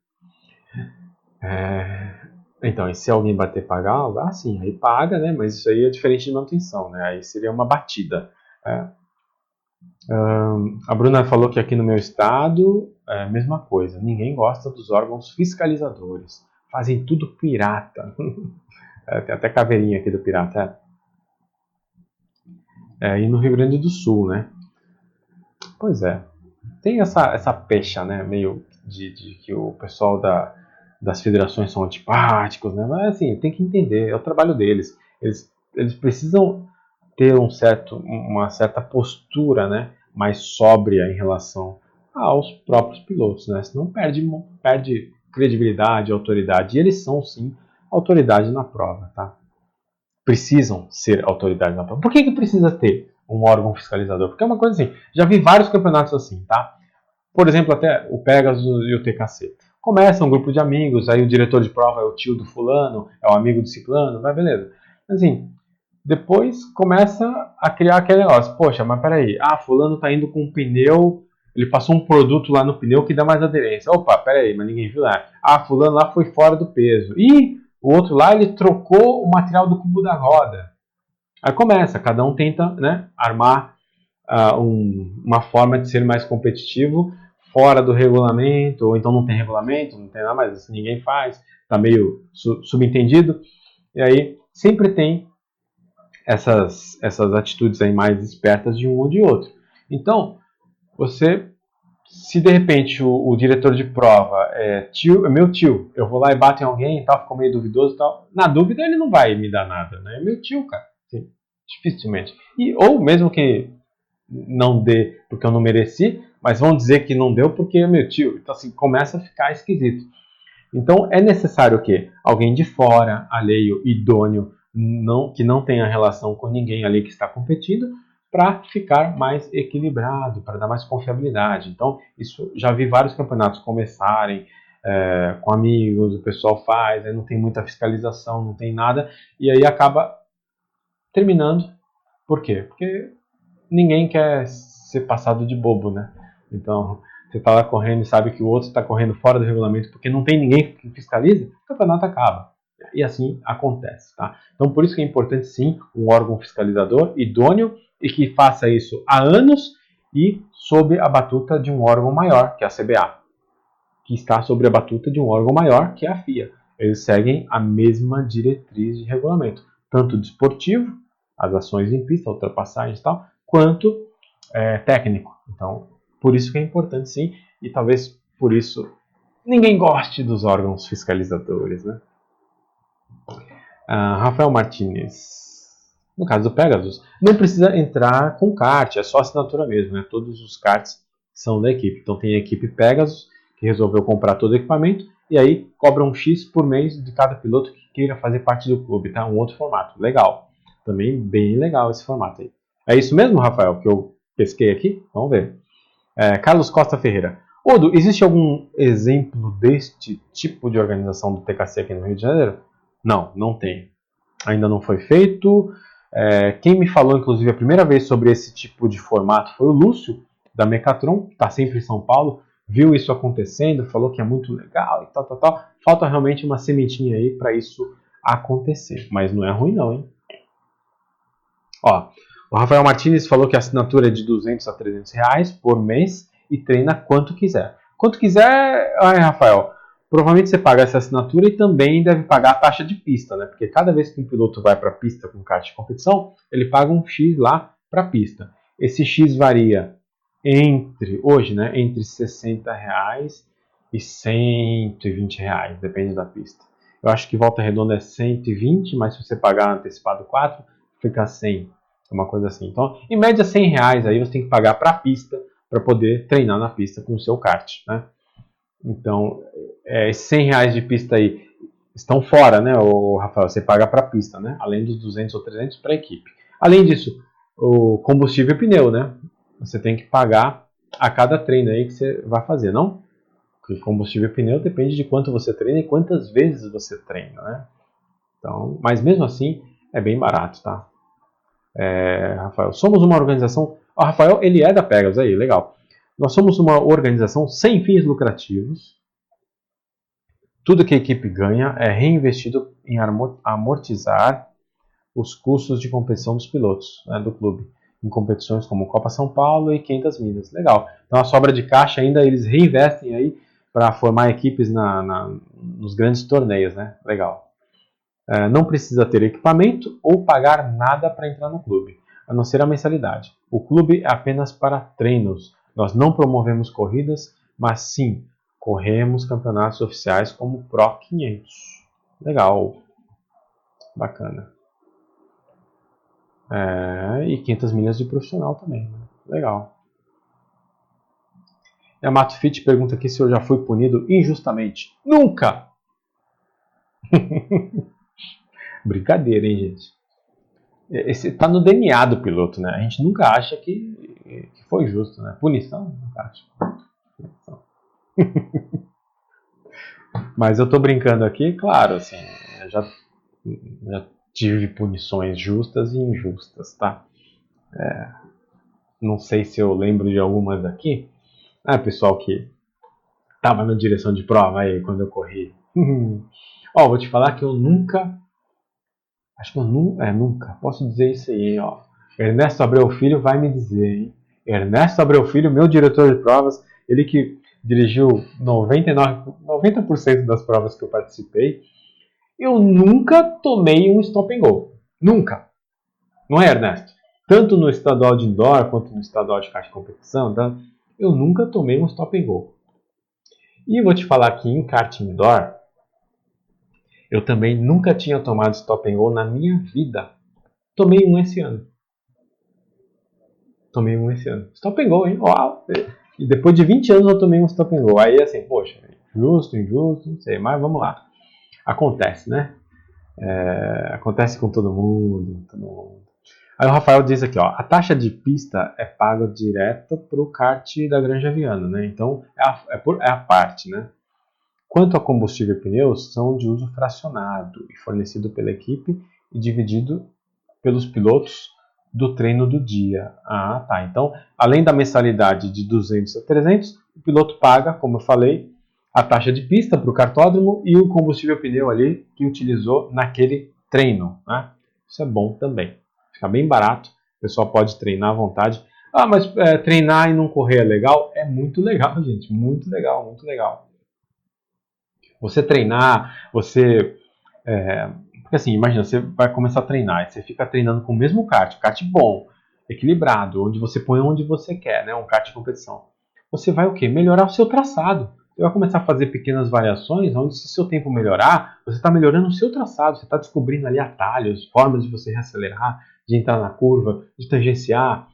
É... Então, e se alguém bater pagar, ah, sim, aí paga, né? Mas isso aí é diferente de manutenção, né? Aí seria uma batida. Um, a Bruna falou que aqui no meu estado é a mesma coisa. Ninguém gosta dos órgãos fiscalizadores. Fazem tudo pirata. [LAUGHS] é, tem até caveirinha aqui do pirata. É. é, e no Rio Grande do Sul, né? Pois é. Tem essa, essa pecha, né? Meio de, de que o pessoal da, das federações são antipáticos, né? Mas assim, tem que entender, é o trabalho deles. Eles, eles precisam ter um certo, uma certa postura, né? Mais sóbria em relação aos próprios pilotos, né? Senão perde, perde credibilidade, autoridade. E eles são sim autoridade na prova, tá? Precisam ser autoridade na prova. Por que, que precisa ter um órgão fiscalizador? Porque é uma coisa assim. Já vi vários campeonatos assim, tá? Por exemplo, até o Pegasus e o TKC. Começa um grupo de amigos, aí o diretor de prova é o tio do fulano, é o amigo do ciclano, vai beleza. Assim, depois começa a criar aquele negócio. Poxa, mas peraí, ah, fulano tá indo com um pneu, ele passou um produto lá no pneu que dá mais aderência. Opa, peraí, mas ninguém viu lá. Ah, fulano lá foi fora do peso. E o outro lá, ele trocou o material do cubo da roda. Aí começa, cada um tenta né, armar uh, um, uma forma de ser mais competitivo fora do regulamento, ou então não tem regulamento, não tem nada mais, assim, ninguém faz, está meio su subentendido. E aí sempre tem essas, essas atitudes aí mais espertas de um ou de outro. Então, você, se de repente o, o diretor de prova é tio, é meu tio, eu vou lá e bato em alguém e tal, ficou meio duvidoso e tal, na dúvida ele não vai me dar nada, né? É meu tio, cara. Sim, dificilmente. E, ou mesmo que não dê porque eu não mereci, mas vão dizer que não deu porque é meu tio. Então, assim, começa a ficar esquisito. Então, é necessário o quê? Alguém de fora, alheio, idôneo, não, que não tenha relação com ninguém ali que está competindo, para ficar mais equilibrado, para dar mais confiabilidade. Então, isso já vi vários campeonatos começarem é, com amigos, o pessoal faz, aí não tem muita fiscalização, não tem nada, e aí acaba terminando. Por quê? Porque ninguém quer ser passado de bobo, né? Então, você está lá correndo e sabe que o outro está correndo fora do regulamento porque não tem ninguém que fiscaliza, o campeonato acaba. E assim acontece. Tá? Então, por isso que é importante sim um órgão fiscalizador idôneo e que faça isso há anos e sob a batuta de um órgão maior, que é a CBA, que está sob a batuta de um órgão maior, que é a FIA. Eles seguem a mesma diretriz de regulamento, tanto desportivo, as ações em pista, ultrapassagens e tal, quanto é, técnico. Então, por isso que é importante sim, e talvez por isso ninguém goste dos órgãos fiscalizadores, né? Uh, Rafael Martinez, no caso do Pegasus, não precisa entrar com kart, é só assinatura mesmo, né? Todos os karts são da equipe. Então tem a equipe Pegasus que resolveu comprar todo o equipamento e aí cobra um X por mês de cada piloto que queira fazer parte do clube, tá? Um outro formato, legal. Também bem legal esse formato aí. É isso mesmo, Rafael, que eu pesquei aqui? Vamos ver. É, Carlos Costa Ferreira. Odo, existe algum exemplo deste tipo de organização do TKC aqui no Rio de Janeiro? Não, não tem. Ainda não foi feito. É, quem me falou, inclusive, a primeira vez sobre esse tipo de formato foi o Lúcio, da Mecatron, que está sempre em São Paulo, viu isso acontecendo, falou que é muito legal e tal, tal, tal. Falta realmente uma sementinha aí para isso acontecer. Mas não é ruim não, hein? Ó, o Rafael Martinez falou que a assinatura é de 200 a 300 reais por mês e treina quanto quiser. Quanto quiser, ai, Rafael, provavelmente você paga essa assinatura e também deve pagar a taxa de pista, né? Porque cada vez que um piloto vai para a pista com kart de competição, ele paga um X lá para a pista. Esse X varia entre, hoje, né, entre 60 reais e 120 reais, depende da pista. Eu acho que volta redonda é 120, mas se você pagar antecipado 4, fica 100, uma coisa assim. Então, em média 100 reais aí você tem que pagar para a pista para poder treinar na pista com o seu kart, né? Então, é, esses 100 reais de pista aí estão fora, né, o Rafael? Você paga para a pista, né? Além dos 200 ou 300 para a equipe. Além disso, o combustível e pneu, né? Você tem que pagar a cada treino aí que você vai fazer, não? Porque combustível e pneu depende de quanto você treina e quantas vezes você treina, né? Então, mas mesmo assim é bem barato, tá? É, Rafael, somos uma organização. O Rafael, ele é da Pegasus aí, legal. Nós somos uma organização sem fins lucrativos. Tudo que a equipe ganha é reinvestido em amortizar os custos de competição dos pilotos né, do clube em competições como Copa São Paulo e 500 milhas. Legal. Então a sobra de caixa ainda eles reinvestem aí para formar equipes na, na, nos grandes torneios, né? Legal. É, não precisa ter equipamento ou pagar nada para entrar no clube, a não ser a mensalidade. O clube é apenas para treinos. Nós não promovemos corridas, mas sim corremos campeonatos oficiais como Pro 500. Legal. Bacana. É, e 500 milhas de profissional também. Né? Legal. E a Mato Fit pergunta aqui se eu já fui punido injustamente. Nunca! [LAUGHS] Brincadeira, hein, gente? Esse tá no DNA do piloto, né? A gente nunca acha que, que foi justo, né? Punição, nunca acha. Punição. [LAUGHS] Mas eu tô brincando aqui, claro, assim, já, já tive punições justas e injustas, tá? É, não sei se eu lembro de algumas aqui. Ah, pessoal que tava na direção de prova aí quando eu corri. [LAUGHS] ó, vou te falar que eu nunca. Acho que eu nunca. É, nunca. Posso dizer isso aí, ó. Ernesto Abreu Filho vai me dizer, hein? Ernesto Abreu Filho, meu diretor de provas, ele que dirigiu 99, 90% das provas que eu participei eu nunca tomei um stop and go. Nunca. Não é, Ernesto? Tanto no estadual de indoor quanto no estadual de caixa de competição, tá? eu nunca tomei um stop and go. E vou te falar que em kart indoor, eu também nunca tinha tomado stop and go na minha vida. Tomei um esse ano. Tomei um esse ano. Stop and go, hein? Uau! E depois de 20 anos eu tomei um stop and go. Aí assim, poxa, justo, injusto, não sei, mas vamos lá acontece, né? É, acontece com todo mundo, todo mundo. Aí o Rafael diz aqui, ó, a taxa de pista é paga direto para o kart da Granja Viana, né? Então é a, é, por, é a parte, né? Quanto a combustível e pneus, são de uso fracionado e fornecido pela equipe e dividido pelos pilotos do treino do dia. Ah, tá. Então, além da mensalidade de 200 a 300, o piloto paga, como eu falei, a taxa de pista para o cartódromo e o combustível pneu ali que utilizou naquele treino. Né? Isso é bom também. Fica bem barato, o pessoal pode treinar à vontade. Ah, mas é, treinar e não correr é legal? É muito legal, [LAUGHS] gente. Muito legal, muito legal. Você treinar, você. É, porque assim, imagina, você vai começar a treinar e você fica treinando com o mesmo kart, kart bom, equilibrado, onde você põe onde você quer, né? Um kart de competição. Você vai o quê? Melhorar o seu traçado você vai começar a fazer pequenas variações, onde se seu tempo melhorar, você está melhorando o seu traçado, você está descobrindo ali atalhos, formas de você reacelerar, de entrar na curva, de tangenciar,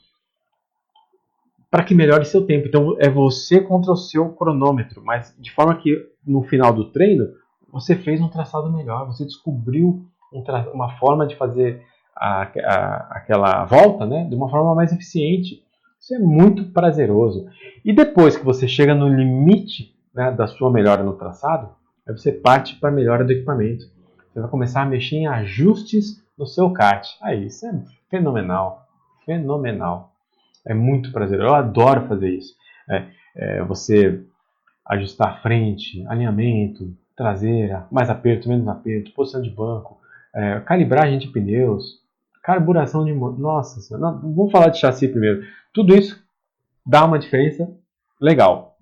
para que melhore seu tempo. Então é você contra o seu cronômetro, mas de forma que no final do treino você fez um traçado melhor, você descobriu um uma forma de fazer a, a, aquela volta né, de uma forma mais eficiente. Isso é muito prazeroso. E depois que você chega no limite né, da sua melhora no traçado, aí você parte para a melhora do equipamento. Você vai começar a mexer em ajustes no seu kart. Aí, isso é fenomenal. Fenomenal. É muito prazeroso. Eu adoro fazer isso. É, é, você ajustar frente, alinhamento, traseira, mais aperto, menos aperto, posição de banco, é, calibragem de pneus, carburação de motor. Nossa senhora, vamos falar de chassi primeiro. Tudo isso dá uma diferença legal.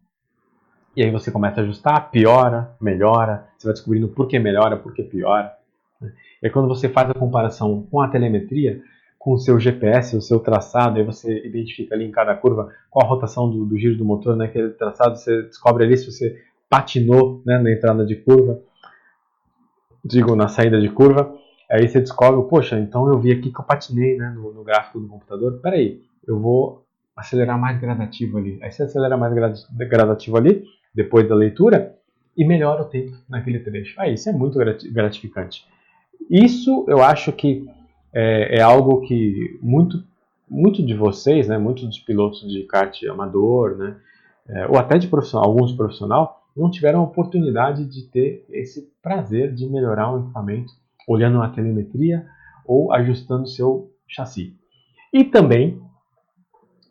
E aí você começa a ajustar, piora, melhora, você vai descobrindo por que melhora, por que piora. E aí quando você faz a comparação com a telemetria, com o seu GPS, o seu traçado, aí você identifica ali em cada curva qual a rotação do, do giro do motor, né? Aquele traçado, você descobre ali se você patinou né, na entrada de curva, digo, na saída de curva. Aí você descobre, poxa, então eu vi aqui que eu patinei né, no, no gráfico do computador. Peraí, eu vou acelerar mais gradativo ali. Aí você acelera mais gradativo ali, depois da leitura, e melhora o tempo naquele trecho. Aí, isso é muito gratificante. Isso eu acho que é, é algo que muito, muito de vocês, né, muitos dos pilotos de kart amador, né, é, ou até de profissional, alguns profissional, não tiveram a oportunidade de ter esse prazer de melhorar um equipamento olhando a telemetria ou ajustando seu chassi. E também,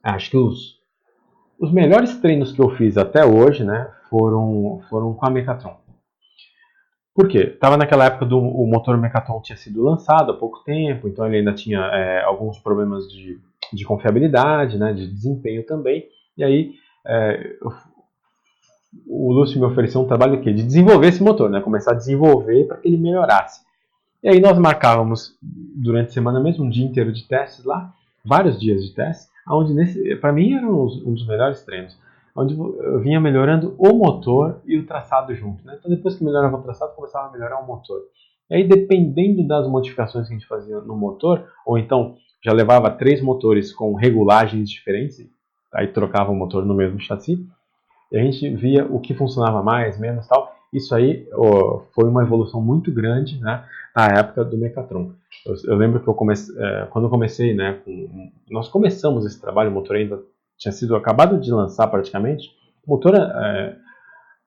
acho que os, os melhores treinos que eu fiz até hoje né, foram, foram com a Mecatron. Por quê? Estava naquela época do o motor Mecatron tinha sido lançado há pouco tempo, então ele ainda tinha é, alguns problemas de, de confiabilidade, né, de desempenho também. E aí é, o Lúcio me ofereceu um trabalho de, de desenvolver esse motor, né, começar a desenvolver para que ele melhorasse. E aí nós marcávamos durante a semana mesmo um dia inteiro de testes lá, vários dias de testes, onde para mim era um dos melhores treinos onde eu vinha melhorando o motor e o traçado junto. Né? Então, depois que melhorava o traçado, começava a melhorar o motor. E aí, dependendo das modificações que a gente fazia no motor, ou então já levava três motores com regulagens diferentes, aí trocava o motor no mesmo chassi, e a gente via o que funcionava mais, menos tal. Isso aí ó, foi uma evolução muito grande né, na época do Mecatron. Eu, eu lembro que eu comecei, é, quando eu comecei, né, com, nós começamos esse trabalho, o motor ainda tinha sido acabado de lançar praticamente, o motor é,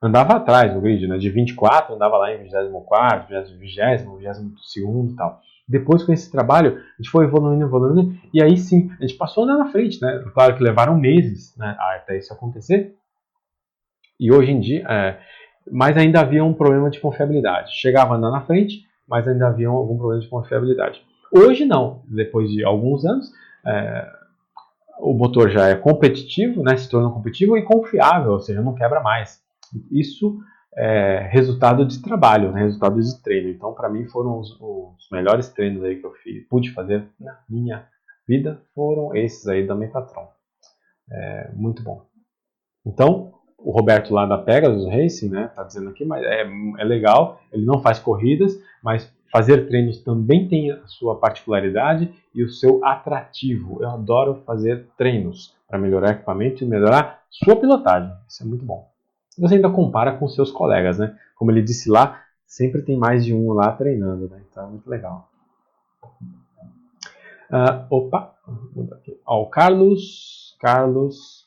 andava atrás no grid, né? de 24 andava lá em 24, 20, 22 e tal. Depois com esse trabalho, a gente foi evoluindo, evoluindo, e aí sim, a gente passou a andar na frente, né? Claro que levaram meses né, até isso acontecer. E hoje em dia, é, mas ainda havia um problema de confiabilidade. Chegava a andar na frente, mas ainda havia algum problema de confiabilidade. Hoje não, depois de alguns anos, é, o motor já é competitivo, né, se torna competitivo e confiável, ou seja, não quebra mais. Isso é resultado de trabalho, né, resultado de treino. Então, para mim, foram os, os, melhores treinos aí que eu fiz, pude fazer na minha vida, foram esses aí da Metatron. É, muito bom. Então, o Roberto lá da Pegasus Racing, né, tá dizendo aqui, mas é, é legal, ele não faz corridas, mas fazer treinos também tem a sua particularidade e o seu atrativo. Eu adoro fazer treinos para melhorar equipamento e melhorar sua pilotagem. Isso é muito bom. Você ainda compara com seus colegas, né? Como ele disse lá, sempre tem mais de um lá treinando, né? Então é muito legal. Uh, opa. Ó, o Carlos, Carlos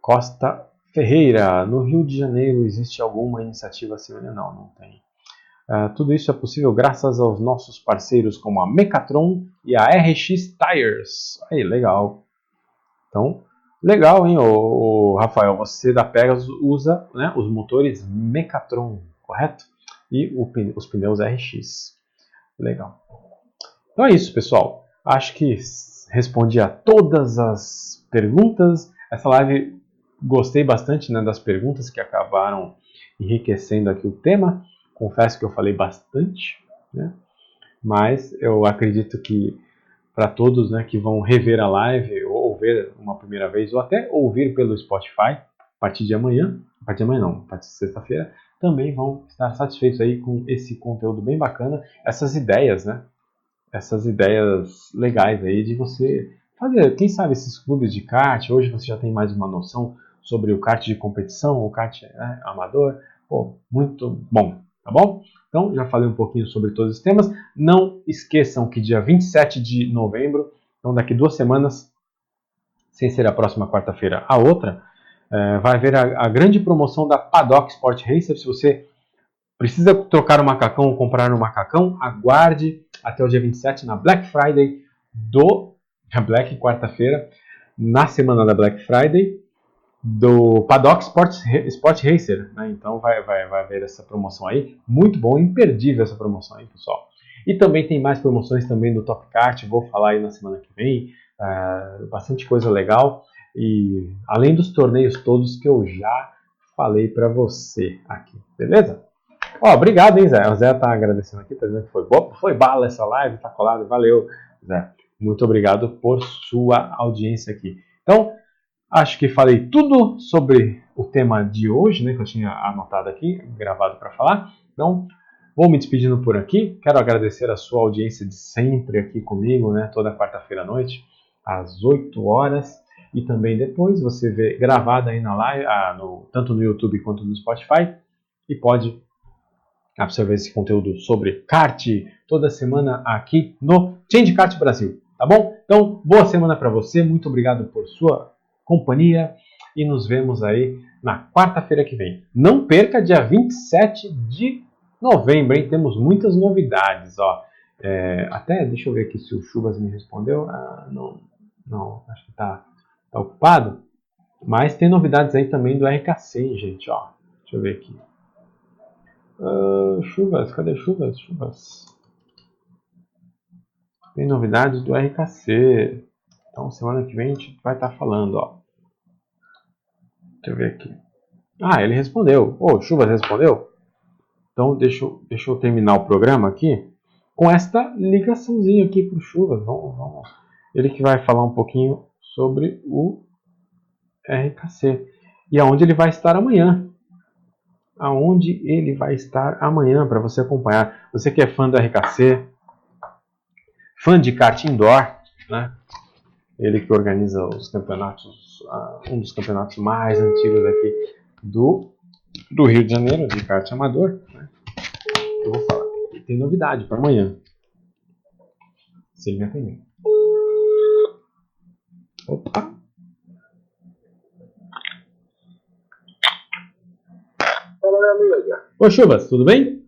Costa Ferreira. No Rio de Janeiro existe alguma iniciativa assim? Não, não tem. Uh, tudo isso é possível graças aos nossos parceiros como a Mecatron e a RX Tires. Aí, legal. Então, legal, hein, o, Rafael? Você da Pegasus usa né, os motores Mecatron, correto? E o, os pneus RX. Legal. Então é isso, pessoal. Acho que respondi a todas as perguntas. Essa live gostei bastante né, das perguntas que acabaram enriquecendo aqui o tema. Confesso que eu falei bastante, né? mas eu acredito que para todos né, que vão rever a live ou ver uma primeira vez ou até ouvir pelo Spotify a partir de amanhã, a partir de amanhã não, a partir de sexta-feira, também vão estar satisfeitos aí com esse conteúdo bem bacana, essas ideias, né? Essas ideias legais aí de você fazer, quem sabe esses clubes de kart, hoje você já tem mais uma noção sobre o kart de competição, o kart né, amador, pô, muito bom tá bom? Então, já falei um pouquinho sobre todos os temas. Não esqueçam que dia 27 de novembro, então daqui duas semanas, sem ser a próxima quarta-feira, a outra, é, vai haver a, a, grande promoção da Paddock Sport Racer. Se você precisa trocar um macacão ou comprar um macacão, aguarde até o dia 27 na Black Friday do Black quarta-feira, na semana da Black Friday, do Paddock Sport, Sport Racer, né? Então vai, vai, vai haver essa promoção aí, muito bom, imperdível essa promoção aí, pessoal. E também tem mais promoções também do Top Kart, vou falar aí na semana que vem. Uh, bastante coisa legal. E além dos torneios todos que eu já falei para você aqui, beleza? Ó, obrigado, hein, Zé. O Zé tá agradecendo aqui, tá dizendo que foi boa, foi bala essa live, tá colado, valeu, Zé. Muito obrigado por sua audiência aqui. Então, acho que falei tudo sobre o tema de hoje, né, que eu tinha anotado aqui, gravado para falar. Então, vou me despedindo por aqui. Quero agradecer a sua audiência de sempre aqui comigo, né, toda quarta-feira à noite, às 8 horas. E também depois você vê gravado aí na live, ah, no, tanto no YouTube quanto no Spotify. E pode absorver esse conteúdo sobre kart toda semana aqui no Change Kart Brasil, tá bom? Então, boa semana para você, muito obrigado por sua companhia e nos vemos aí na quarta-feira que vem. Não perca dia 27 de novembro, hein? Temos muitas novidades, ó. É, até, deixa eu ver aqui se o Chuvas me respondeu. Ah, não, não, acho que tá, tá ocupado. Mas tem novidades aí também do RKC, gente, ó. Deixa eu ver aqui. Uh, chuvas, cadê chuvas? Chuvas. Tem novidades do RKC. Então semana que vem a gente vai estar tá falando, ó. Deixa eu ver aqui. Ah, ele respondeu. Ô, oh, Chuvas respondeu? Então deixa eu, deixa eu terminar o programa aqui com esta ligaçãozinha aqui para o Chuvas. Vamos, vamos. Ele que vai falar um pouquinho sobre o RKC e aonde ele vai estar amanhã aonde ele vai estar amanhã para você acompanhar. Você que é fã do RKC, fã de kart indoor, né? Ele que organiza os campeonatos, uh, um dos campeonatos mais antigos aqui do, do Rio de Janeiro, de kart amador. Né? Eu vou falar. Tem novidade para amanhã. Se ele me atender. Opa! Fala, minha amiga. Ô, Chuvas, tudo bem?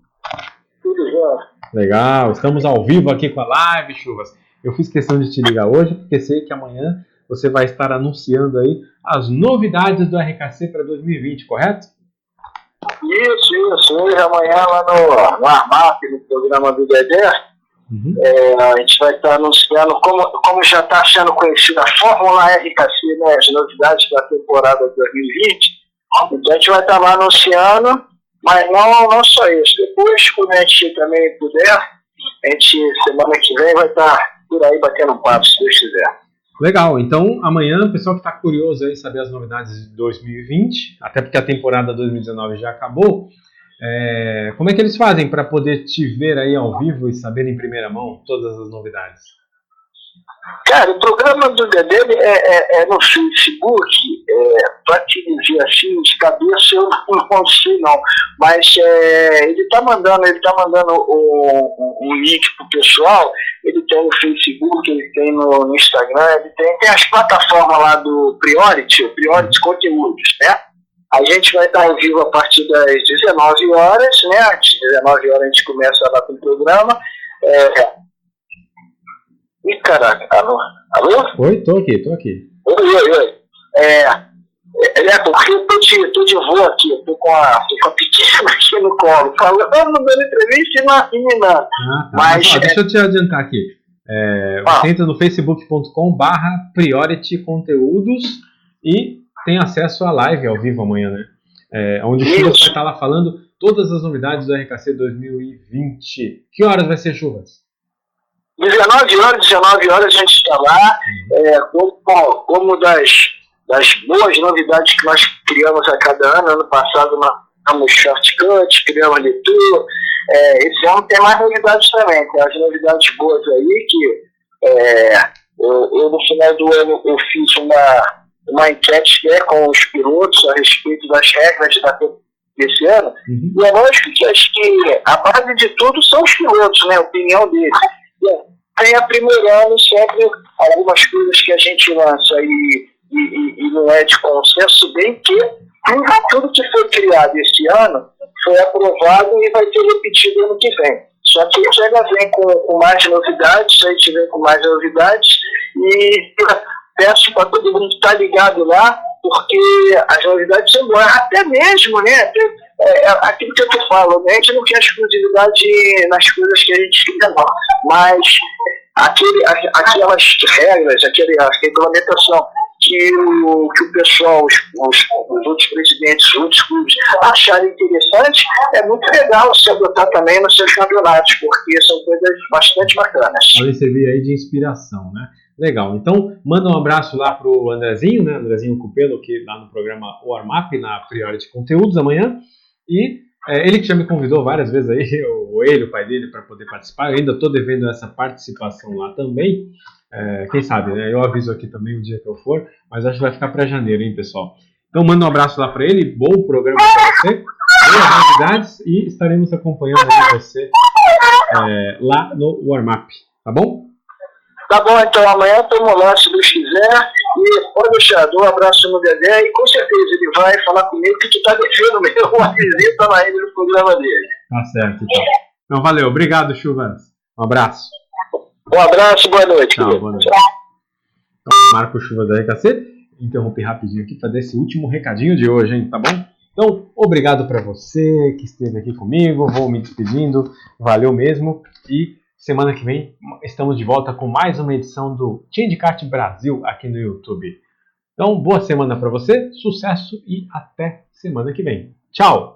Tudo já. Legal, estamos ao vivo aqui com a live, Chuvas. Eu fiz questão de te ligar hoje porque sei que amanhã você vai estar anunciando aí as novidades do RKC para 2020, correto? Isso, isso. Hoje, amanhã, lá no, no Armap, no programa do Dedé, uhum. é, a gente vai estar anunciando, como, como já está sendo conhecida a Fórmula RKC, né, as novidades da temporada 2020. Então a gente vai estar lá anunciando, mas não, não só isso. Depois, quando a gente também puder, a gente, semana que vem, vai estar por aí batendo um papo, se Deus quiser. Legal, então amanhã, o pessoal que está curioso aí saber as novidades de 2020, até porque a temporada 2019 já acabou, é, como é que eles fazem para poder te ver aí ao vivo e saber em primeira mão todas as novidades? Cara, o programa do Dedé é, é, é no Facebook, é, para te dizer assim, de cabeça eu não [LAUGHS] consigo não, mas é, ele está mandando, ele tá mandando o, o, o link pro pessoal, ele tem no Facebook, ele tem no, no Instagram, ele tem, tem as plataformas lá do Priority, Priority Conteúdos, né? A gente vai estar ao vivo a partir das 19 horas, né? Às 19 horas a gente começa lá com o programa. É, Ih, caraca. Alô? Alô? Oi, tô aqui, tô aqui. Oi, oi, oi. É, é porque eu tô de, tô de voo aqui, eu tô com a, tô com a pequena aqui no colo, falando, dando entrevista e não menina. Ah, tá. Mas, Mas ó, deixa eu te adiantar aqui. É, ah. Você entra no facebook.com barra Priority Conteúdos e tem acesso à live ao vivo amanhã, né? É, onde o Chuvas vai estar lá falando todas as novidades do RKC 2020. Que horas vai ser, Chuvas? 19 horas, 19 horas a gente está lá, é, como, como das, das boas novidades que nós criamos a cada ano. Ano passado nós criamos shortcut, criamos leitura. É, esse ano tem mais novidades também, tem as novidades boas aí que é, eu, eu, no final do ano eu fiz uma, uma enquete né, com os pilotos a respeito das regras da desse ano. Uhum. E é lógico que acho que a base de tudo são os pilotos, né, a opinião deles vem aprimorando sempre algumas coisas que a gente lança e, e, e não é de consenso, bem que tudo que foi criado este ano foi aprovado e vai ser repetido ano que vem. Só que a gente ainda vem com, com mais novidades, a gente vem com mais novidades e [LAUGHS] peço para todo mundo estar tá ligado lá, porque as novidades são boas, até mesmo, né? é, é aquilo que eu te falo, né? a gente não quer exclusividade nas coisas que a gente quer, não. Mas aquele, aquelas regras, aquele, regulamentação que o, que o pessoal, os, os, os outros presidentes, os outros clubes acharem interessante, é muito legal se adotar também nos seus campeonatos, porque são coisas bastante bacanas. Podem servir aí de inspiração, né? Legal. Então, manda um abraço lá pro Andrezinho, né? Andrezinho Cupelo, que lá no programa Warmap, na Priority Conteúdos amanhã. E é, ele que já me convidou várias vezes aí, [LAUGHS] ou ele, o pai dele, para poder participar. Eu ainda estou devendo essa participação lá também. É, quem sabe, né? Eu aviso aqui também o dia que eu for, mas acho que vai ficar para janeiro, hein, pessoal? Então manda um abraço lá para ele, bom programa para você, boas novidades e estaremos acompanhando você é, lá no Warm-Up, tá bom? Tá bom, então amanhã estamos lá, se Deus quiser. E pode deixar, dou um abraço no Dedé e com certeza ele vai falar comigo que tu tá devendo mesmo [LAUGHS] uma visita lá ele no programa dele. Tá certo, então. Então valeu, obrigado, Chuvas. Um abraço. Um abraço, boa noite. Tchau, boa noite. Então, Marco Chuva da RKC, interrompi rapidinho aqui para dar esse último recadinho de hoje, hein, tá bom? Então, obrigado para você que esteve aqui comigo, vou me despedindo, valeu mesmo e semana que vem estamos de volta com mais uma edição do Chat Brasil aqui no YouTube. Então, boa semana para você, sucesso e até semana que vem. Tchau!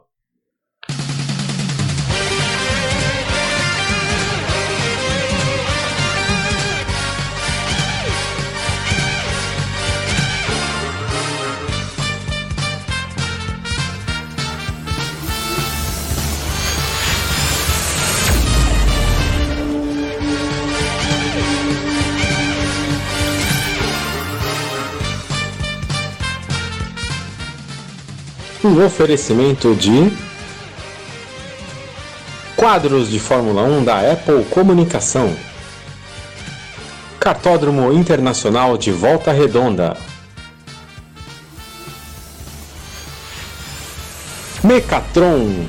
Um oferecimento de quadros de Fórmula 1 da Apple Comunicação. Cartódromo Internacional de Volta Redonda. Mecatron.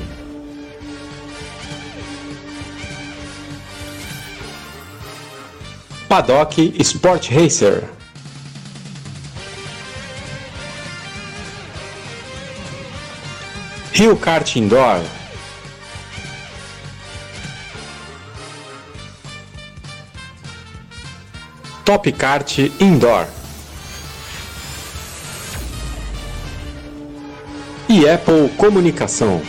Paddock Sport Racer. Rio Kart Indoor. Top Kart Indoor. E Apple Comunicação.